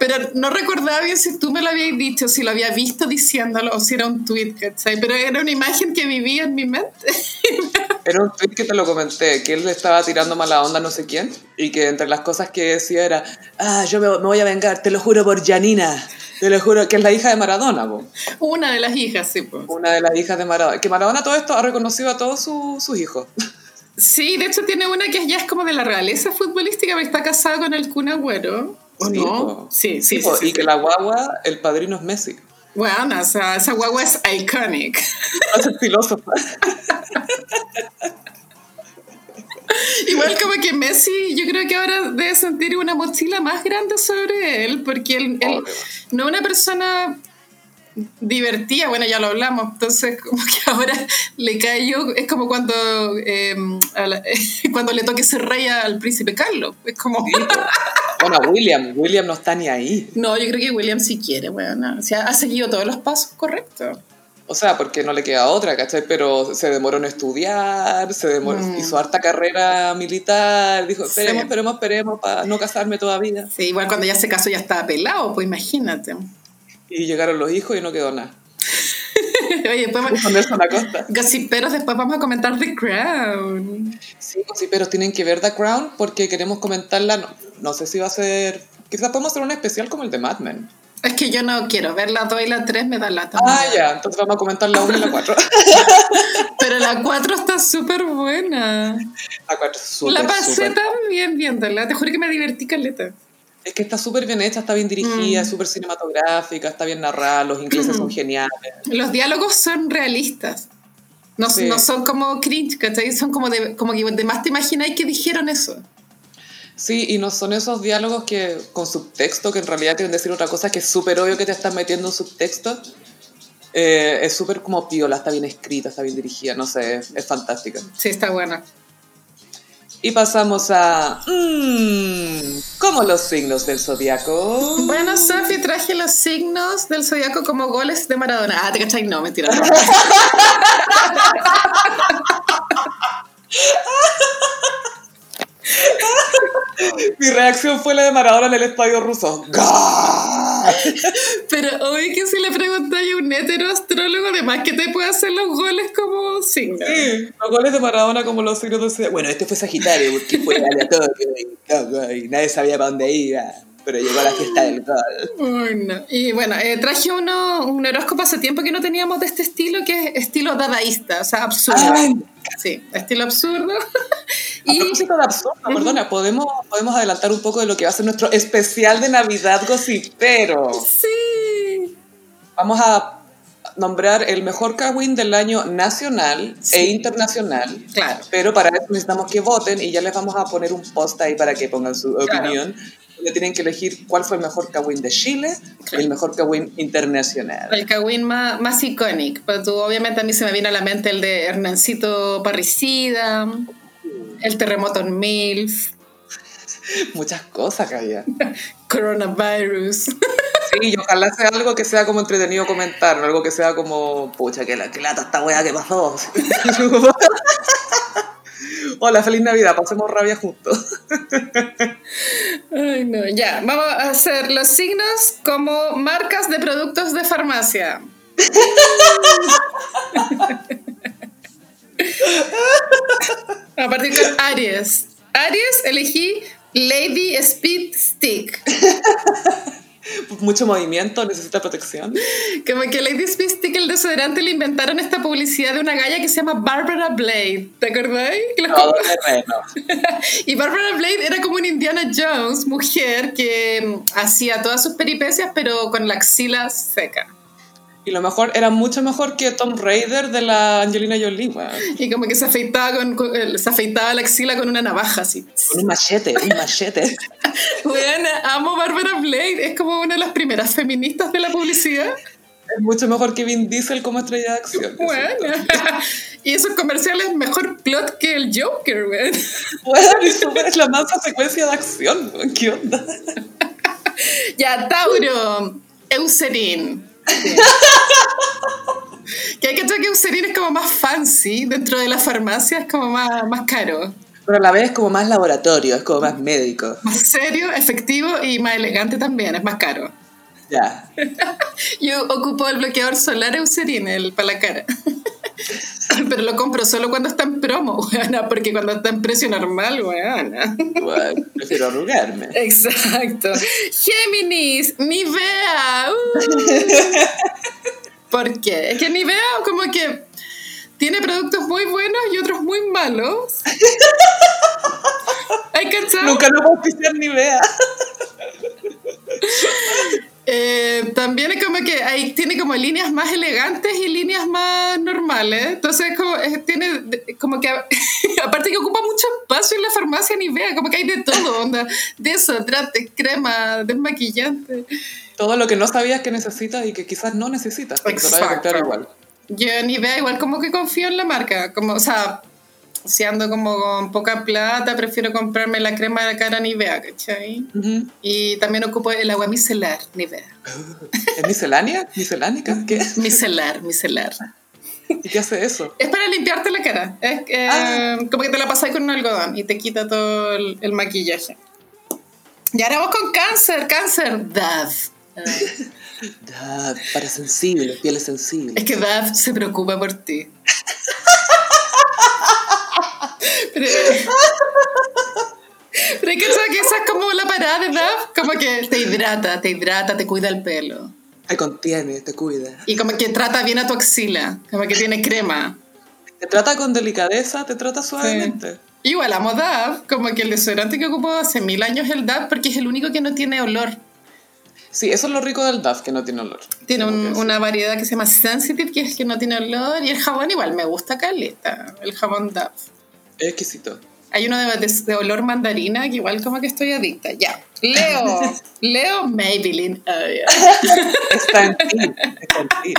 Pero no recordaba bien si tú me lo habías dicho, si lo había visto diciéndolo o si era un tweet, ¿cachai? Pero era una imagen que vivía en mi mente. Era un tweet que te lo comenté, que él le estaba tirando mala onda a no sé quién y que entre las cosas que decía era, ah, yo me, voy a vengar, te lo juro por Janina. Te lo juro, que es la hija de Maradona, po. Una de las hijas, sí, pues. Una de las hijas de Maradona. Que Maradona todo esto ha reconocido a todos sus hijos. Sí, de hecho tiene una que ya es como de la realeza futbolística, porque está casada con el Kun Agüero. ¿O Sí, sí, sí, Y que la guagua, el padrino es Messi. Bueno, o sea, esa guagua es iconic. A filósofa. Igual como que Messi, yo creo que ahora debe sentir una mochila más grande sobre él, porque él, él no es una persona divertía, bueno, ya lo hablamos, entonces como que ahora le cae yo, es como cuando, eh, la- cuando le toque ser rey al príncipe Carlos, es como... Bueno, William, William no está ni ahí. No, yo creo que William sí quiere, bueno, o sea, ha seguido todos los pasos correctos. O sea, porque no le queda otra, ¿cachai? Pero se demoró en estudiar, se demoró, Mm. hizo harta carrera militar, dijo, Sí. esperemos, esperemos, esperemos para no casarme todavía. Sí, igual cuando ya se casó ya estaba pelado, pues imagínate. Y llegaron los hijos y no quedó nada. Oye, después... Acosta. Gossiperos, después vamos a comentar The Crown. Sí, pero tienen que ver The Crown porque queremos comentarla, no, no sé si va a ser, quizás podemos hacer un especial como el de Mad Men. Es que yo no quiero ver la 2 y la 3, me da lata. Ah, ya, entonces vamos a comentar la 1 y la 4. Pero la 4 está súper buena. La 4 es súper, la pasé bien viéndola. Te juro que me divertí caleta. Es que está súper bien hecha, está bien dirigida, Mm. súper cinematográfica, está bien narrada, los ingleses son geniales. Los diálogos son realistas. No, Sí. no son como cringe, ¿cachai? Son como de, como que de más te imagináis que dijeron eso. Sí, y no son esos diálogos que con subtexto, que en realidad quieren decir otra cosa, que es súper obvio que te están metiendo un subtexto. Eh, es súper como piola, está bien escrita, está bien dirigida, no sé, es, es fantástica. Sí, está buena. Y pasamos a... Mmm, como los signos del zodiaco. Bueno, Sofi, traje los signos del zodiaco como goles de Maradona. Ah, ¿te cachai? No, mentira. no. Mi reacción fue la de Maradona en el estadio ruso. ¡Gah! Pero hoy que si le preguntáis a un hetero astrólogo, además que te puede hacer los goles como signos. Sí, los goles de Maradona como los signos. Bueno, este fue Sagitario, porque fue aleatorio y, y nadie sabía para dónde iba. Pero llegó a la fiesta del gol. Bueno, y bueno, eh, traje uno, un horóscopo hace tiempo que no teníamos de este estilo, que es estilo dadaísta, o sea, absurdo. Ay, Sí, estilo absurdo. A y propósito de absurdo, perdona, ¿podemos, podemos adelantar un poco de lo que va a ser nuestro especial de Navidad gossipero. sí, Vamos a nombrar el mejor Kawin del año nacional Sí. e internacional. Claro. Pero para eso necesitamos que voten y ya les vamos a poner un post ahí para que pongan su Claro. opinión. Donde tienen que elegir cuál fue el mejor Kawin de Chile y el mejor Kawin internacional. el Kawin más, más icónico. Pero tú, obviamente a mí se me viene a la mente el de Hernancito Parricida, el terremoto en MILF, Muchas cosas, Calla. coronavirus. Sí, y ojalá sea algo que sea como entretenido comentar, algo que sea como, pucha, que, la, que lata esta wea que pasó. Hola, feliz Navidad, pasemos rabia juntos. Ay, no, ya, vamos a hacer los signos como marcas de productos de farmacia. A partir con Aries. Aries elegí Lady Speed Stick. Mucho movimiento, necesita protección. Como que Lady Speed Stick, el desodorante, le inventaron esta publicidad de una galla que se llama Barbara Blade. ¿Te acordáis? Terreno. Y Barbara Blade era como una Indiana Jones, mujer que mm, hacía todas sus peripecias, pero con la axila seca. Y lo mejor, era mucho mejor que Tom Raider de la Angelina Jolie, weón. Y como que se afeitaba, con, con- eh, se afeitaba la axila con una navaja, así. Con un machete, un machete. Bueno, amo Barbara Blade, es como una de las primeras feministas de la publicidad. Es mucho mejor que Vin Diesel como estrella de acción. Bueno, y esos comerciales mejor plot que el Joker, weón. Bueno, y súper es la mansa secuencia de acción, weón. ¿Qué onda? Ya, Tauro, Eucerin. Que hay que que Eucerin es como más fancy dentro de la farmacia, es como más, más caro. Pero a la vez es como más laboratorio, es como más médico. Más serio, efectivo y más elegante también, es más caro. Ya. Yo ocupo el bloqueador solar Eucerin el, para la cara. Pero lo compro solo cuando está en promo, weona, porque cuando está en precio normal. Bueno, prefiero arrugarme. Exacto. Géminis, Nivea. uh. ¿Por qué? Es que Nivea como que tiene productos muy buenos y otros muy malos. ¿Hay cachado? Nunca lo voy a pisar ni vea. Eh, también es como que ahí tiene como líneas más elegantes y líneas más normales. Entonces, como, tiene como que, aparte que ocupa mucho espacio en la farmacia Nivea, como que hay de todo, onda, desodorante, crema, desmaquillante. Todo lo que no sabías que necesitas y que quizás no necesitas, pero te lo vas a comprar igual. Yo Nivea igual como que confío en la marca, como, o sea, si ando como con poca plata, prefiero comprarme la crema de cara Nivea, ¿cachai? Y también ocupo el agua micelar Nivea. ¿Es micelánea? ¿Micelánica? ¿Qué? Micelar, micelar. ¿Y qué hace eso? Es para limpiarte la cara. Es ah. como que te la pasáis con un algodón y te quita todo el, maquillaje. Y ahora vamos con cáncer, cáncer, DAV. DAV, para sensibles, pieles sensibles. Es que DAV se preocupa por ti. Pero, pero que esa es como la parada de DAF, como que te hidrata, te hidrata, te cuida el pelo. Te contiene, te cuida. Y como que trata bien a tu axila, como que tiene crema. Te trata con delicadeza, te trata suavemente. Igual amo DAF, como que el desodorante que ocupo hace mil años el DAF porque es el único que no tiene olor. Sí, eso es lo rico del DAF, que no tiene olor. Tiene una variedad que se llama Sensitive, que es que no tiene olor, y el jabón igual me gusta caleta, el jabón DAF. Es exquisito. Hay uno de, olor mandarina que igual como que estoy adicta. Ya. Leo. Leo Maybelline. Oh, está en ti. Está en ti.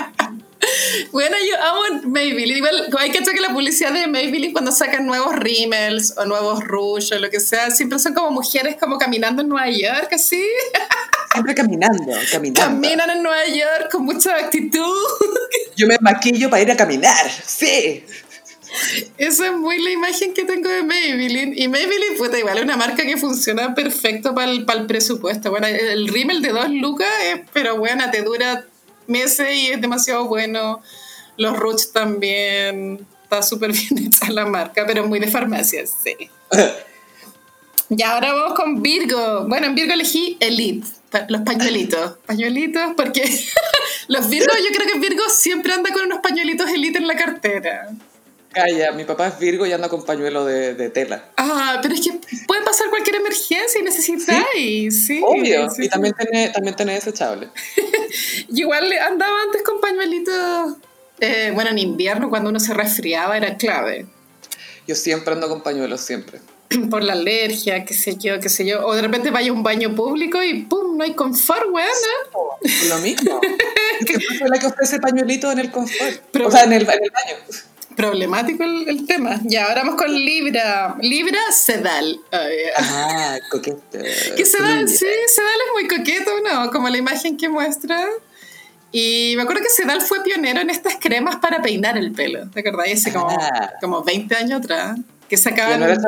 Bueno, yo amo Maybelline. Igual hay que echar que la publicidad de Maybelline cuando sacan nuevos rímels o nuevos rouge o lo que sea, siempre son como mujeres como caminando en Nueva York, así. Siempre caminando, caminando. Caminan en Nueva York con mucha actitud. Yo me maquillo para ir a caminar, sí. Esa es muy la imagen que tengo de Maybelline. Y Maybelline, puta, igual es una marca que funciona perfecto para el, presupuesto. Bueno, el rímel de dos lucas, es, pero bueno, te dura meses y es demasiado bueno. Los Rouge también. Está súper bien hecha la marca, pero muy de farmacia, sí. y ahora vamos con Virgo. Bueno, en Virgo elegí Elite, los pañuelitos. Pañuelitos, porque los Virgos, yo creo que Virgo siempre anda con unos pañuelitos Elite en la cartera. Calla, mi papá es Virgo y anda con pañuelo de, tela. Ah, pero es que puede pasar cualquier emergencia y necesitáis, sí. Obvio, y también tiene, también tiene desechable. igual andaba antes con pañuelitos, eh, bueno, en invierno cuando uno se resfriaba era clave. Yo siempre ando con pañuelos, siempre. Por la alergia, qué sé yo, qué sé yo. O de repente vaya a un baño público y ¡pum! No hay confort, weón. lo mismo. ¿Qué fue la que ofrece pañuelito en el confort? o sea, en el, en el baño problemático el, tema. Ya, ahora vamos con Libra. Libra Sedal. Ah, coqueto. Que Sedal, sí, Sedal es muy coqueto, ¿no? Como la imagen que muestra. Y me acuerdo que Sedal fue pionero en estas cremas para peinar el pelo. ¿Te acordás? Hace como, ah. como 20 años atrás. Que sacaban. no era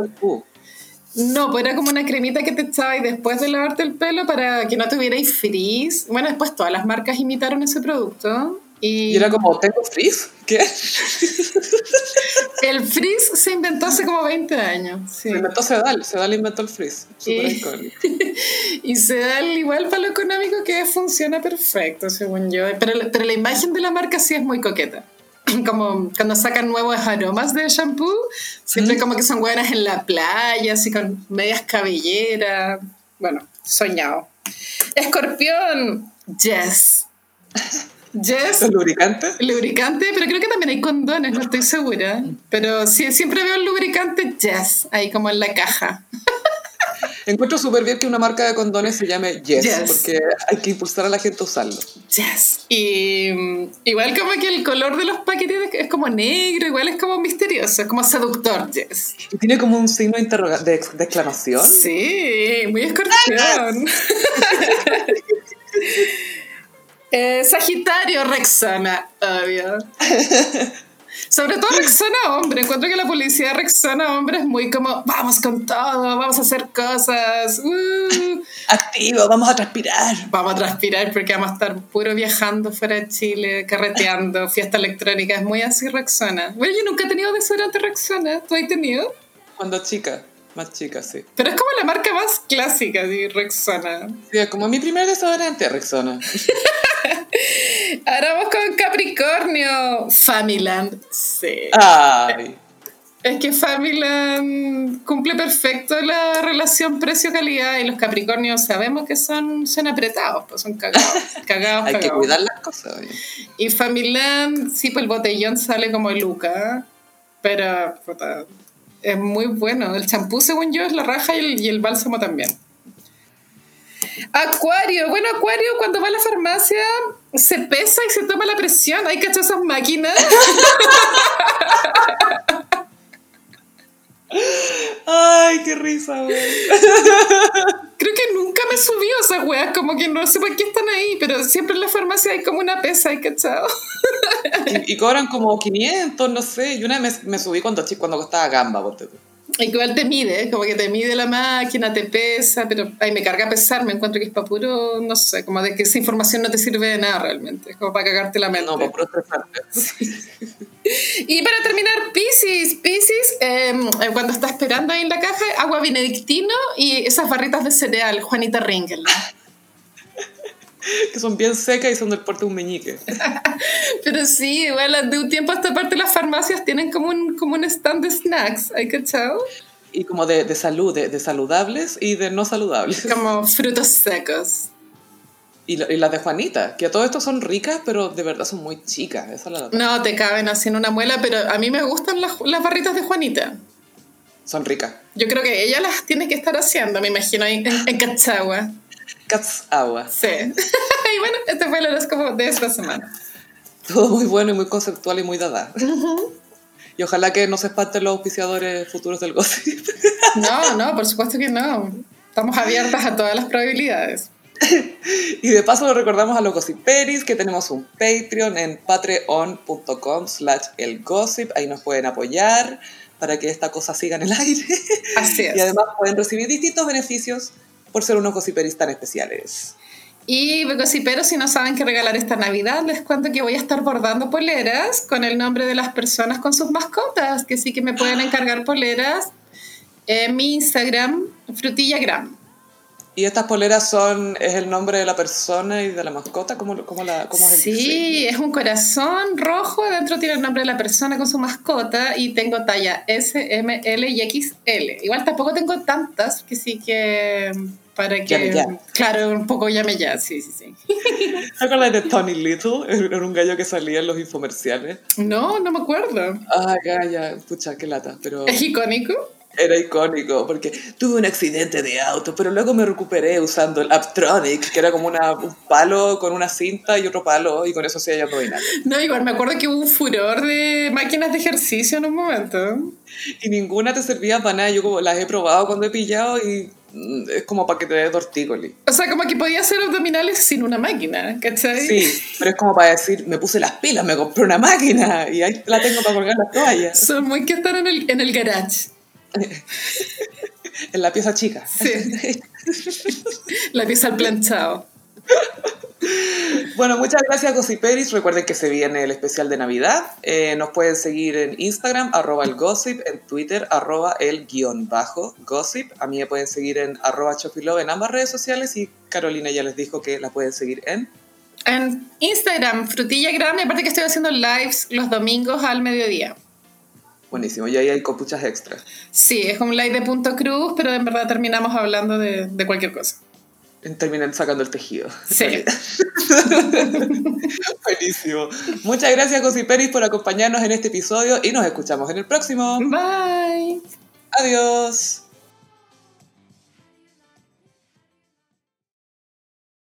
No, pues era como una cremita que te echabas después de lavarte el pelo para que no tuvierais frizz. Bueno, después todas las marcas imitaron ese producto. Y, era como, ¿tengo frizz? ¿Qué? el frizz se inventó hace como 20 años. Se inventó Sedal, Sedal inventó el frizz. y, y Sedal igual para lo económico que funciona perfecto, según yo. Pero, pero la imagen de la marca sí es muy coqueta como cuando sacan nuevos aromas de shampoo, siempre como que son buenas en la playa, así con medias cabelleras. Bueno, soñado. Escorpión, yes. Yes. lubricante? Lubricante, pero creo que también hay condones, no estoy segura. Pero sí, siempre veo el lubricante Yes, ahí como en la caja. Encuentro súper bien que una marca de condones se llame yes, porque hay que impulsar a la gente a usarlo. Yes. Y mm, igual como que el color de los paquetes es como negro, igual es como misterioso, es como seductor, yes. Y tiene como un signo de, de, exclamación. Sí, muy escorpión. Eh, Sagitario, Rexona, obvio. Sobre todo Rexona hombre. Encuentro que la publicidad Rexona hombre es muy como, vamos con todo, vamos a hacer cosas. Uh. Activo, vamos a transpirar. Vamos a transpirar porque vamos a estar puro viajando fuera de Chile, carreteando, fiesta electrónica. Es muy así Rexona. Bueno, yo nunca he tenido desodorante Rexona. ¿Tú has tenido? Cuando chica. Más chica, sí. Pero es como la marca más clásica, de Rexona. Sí, como mi primer desodorante, Rexona. Ahora vamos con Capricornio. Familand. Sí. Ay. Es que Familand cumple perfecto la relación precio-calidad y los Capricornios sabemos que son, son apretados, pues son cagados. cagados Hay que cagados. cuidar las cosas. oye. Y Familand, sí, pues el botellón sale como Luca, pero puta, es muy bueno. El champú, según yo, es la raja y el, y el bálsamo también. Acuario, bueno, Acuario cuando va a la farmacia se pesa y se toma la presión. Hay que echar esas máquinas. Ay, qué risa, güey. Creo que nunca me subí a esas weas, como que no sé por qué están ahí, pero siempre en la farmacia hay como una pesa, ¿hay cachado? Y, y cobran como 500, no sé. Yo una vez me, me subí cuando, cuando costaba gamba, tú. Igual te mide, como que te mide la máquina, te pesa, pero ahí me carga pesar, me encuentro que es para puro, no sé, como de que esa información no te sirve de nada realmente, es como para cagarte la mente. No, por puro estresarte. Y para terminar, Pisces, Pisces, eh, cuando está esperando ahí en la caja, agua benedictino y esas barritas de cereal, Juanita Ringel. Que son bien secas y son del porte de un meñique. Pero sí, igual de un tiempo a esta parte las farmacias tienen como un, como un stand de snacks, ¿hay cachado? Y como de, de salud, de, de saludables y de no saludables. Como frutos secos. Y, la- y las de Juanita, que a todo esto son ricas, pero de verdad son muy chicas. Esa es la No, te caben así en una muela, pero a mí me gustan las, las barritas de Juanita. Son ricas. Yo creo que ella las tiene que estar haciendo, me imagino, en, en, en Cachagua. Cats agua. Sí. y bueno, este fue el horóscopo de esta semana. Todo muy bueno y muy conceptual y muy dada. Y ojalá que no se espanten los auspiciadores futuros del gossip. No, no, por supuesto que no. Estamos abiertas a todas las probabilidades. Y de paso le recordamos a los gossiperis que tenemos un Patreon en patreon.com slash elgossip. Ahí nos pueden apoyar para que esta cosa siga en el aire. Así es. Y además pueden recibir distintos beneficios por ser unos gossiperis tan especiales. Y gossiperos, si no saben qué regalar esta Navidad, les cuento que voy a estar bordando poleras con el nombre de las personas con sus mascotas, que sí que me pueden encargar poleras en mi Instagram, frutillagram. Y estas poleras son, es el nombre de la persona y de la mascota, ¿cómo, cómo, la, cómo es el? Sí, es un corazón rojo, adentro tiene el nombre de la persona con su mascota y tengo talla S, M, L y XL. Igual tampoco tengo tantas, que sí que para que... Llame ya. Claro, un poco llame ya, sí, sí, sí. ¿Te acuerdas de Tony Little? Era un gallo que salía en los infomerciales. No, no me acuerdo. Ah, ya, pucha, qué lata, pero ¿Es icónico? Era icónico porque tuve un accidente de auto, pero luego me recuperé usando el Aptronic, que era como una, un palo con una cinta y otro palo, y con eso hacía abdominales. No, igual me acuerdo que hubo un furor de máquinas de ejercicio en un momento. Y ninguna te servía para nada. Yo como las he probado cuando he pillado y mm, es como para que te dé tortícoli. O sea, como que podía hacer abdominales sin una máquina, ¿cachai? Sí, pero es como para decir, me puse las pilas, me compré una máquina y ahí la tengo para colgar las toallas Son muy que están en el, en el garage. En la pieza chica. Sí. La pieza al planchado. Bueno, muchas gracias Gossiperis. Recuerden que se viene el especial de Navidad. Eh, nos pueden seguir en Instagram, arroba el gossip, en Twitter, arroba el guion bajo gossip. A mí me pueden seguir en arroba chopilove en ambas redes sociales y Carolina ya les dijo que la pueden seguir en... En Instagram, frutillagram, y aparte que estoy haciendo lives los domingos al mediodía. Buenísimo, y ahí hay copuchas extras. Sí, es un live de punto cruz, pero en verdad terminamos hablando de, de cualquier cosa. Terminan sacando el tejido. Sí. Buenísimo. Muchas gracias Gossiperis por acompañarnos en este episodio y nos escuchamos en el próximo. Bye. Adiós.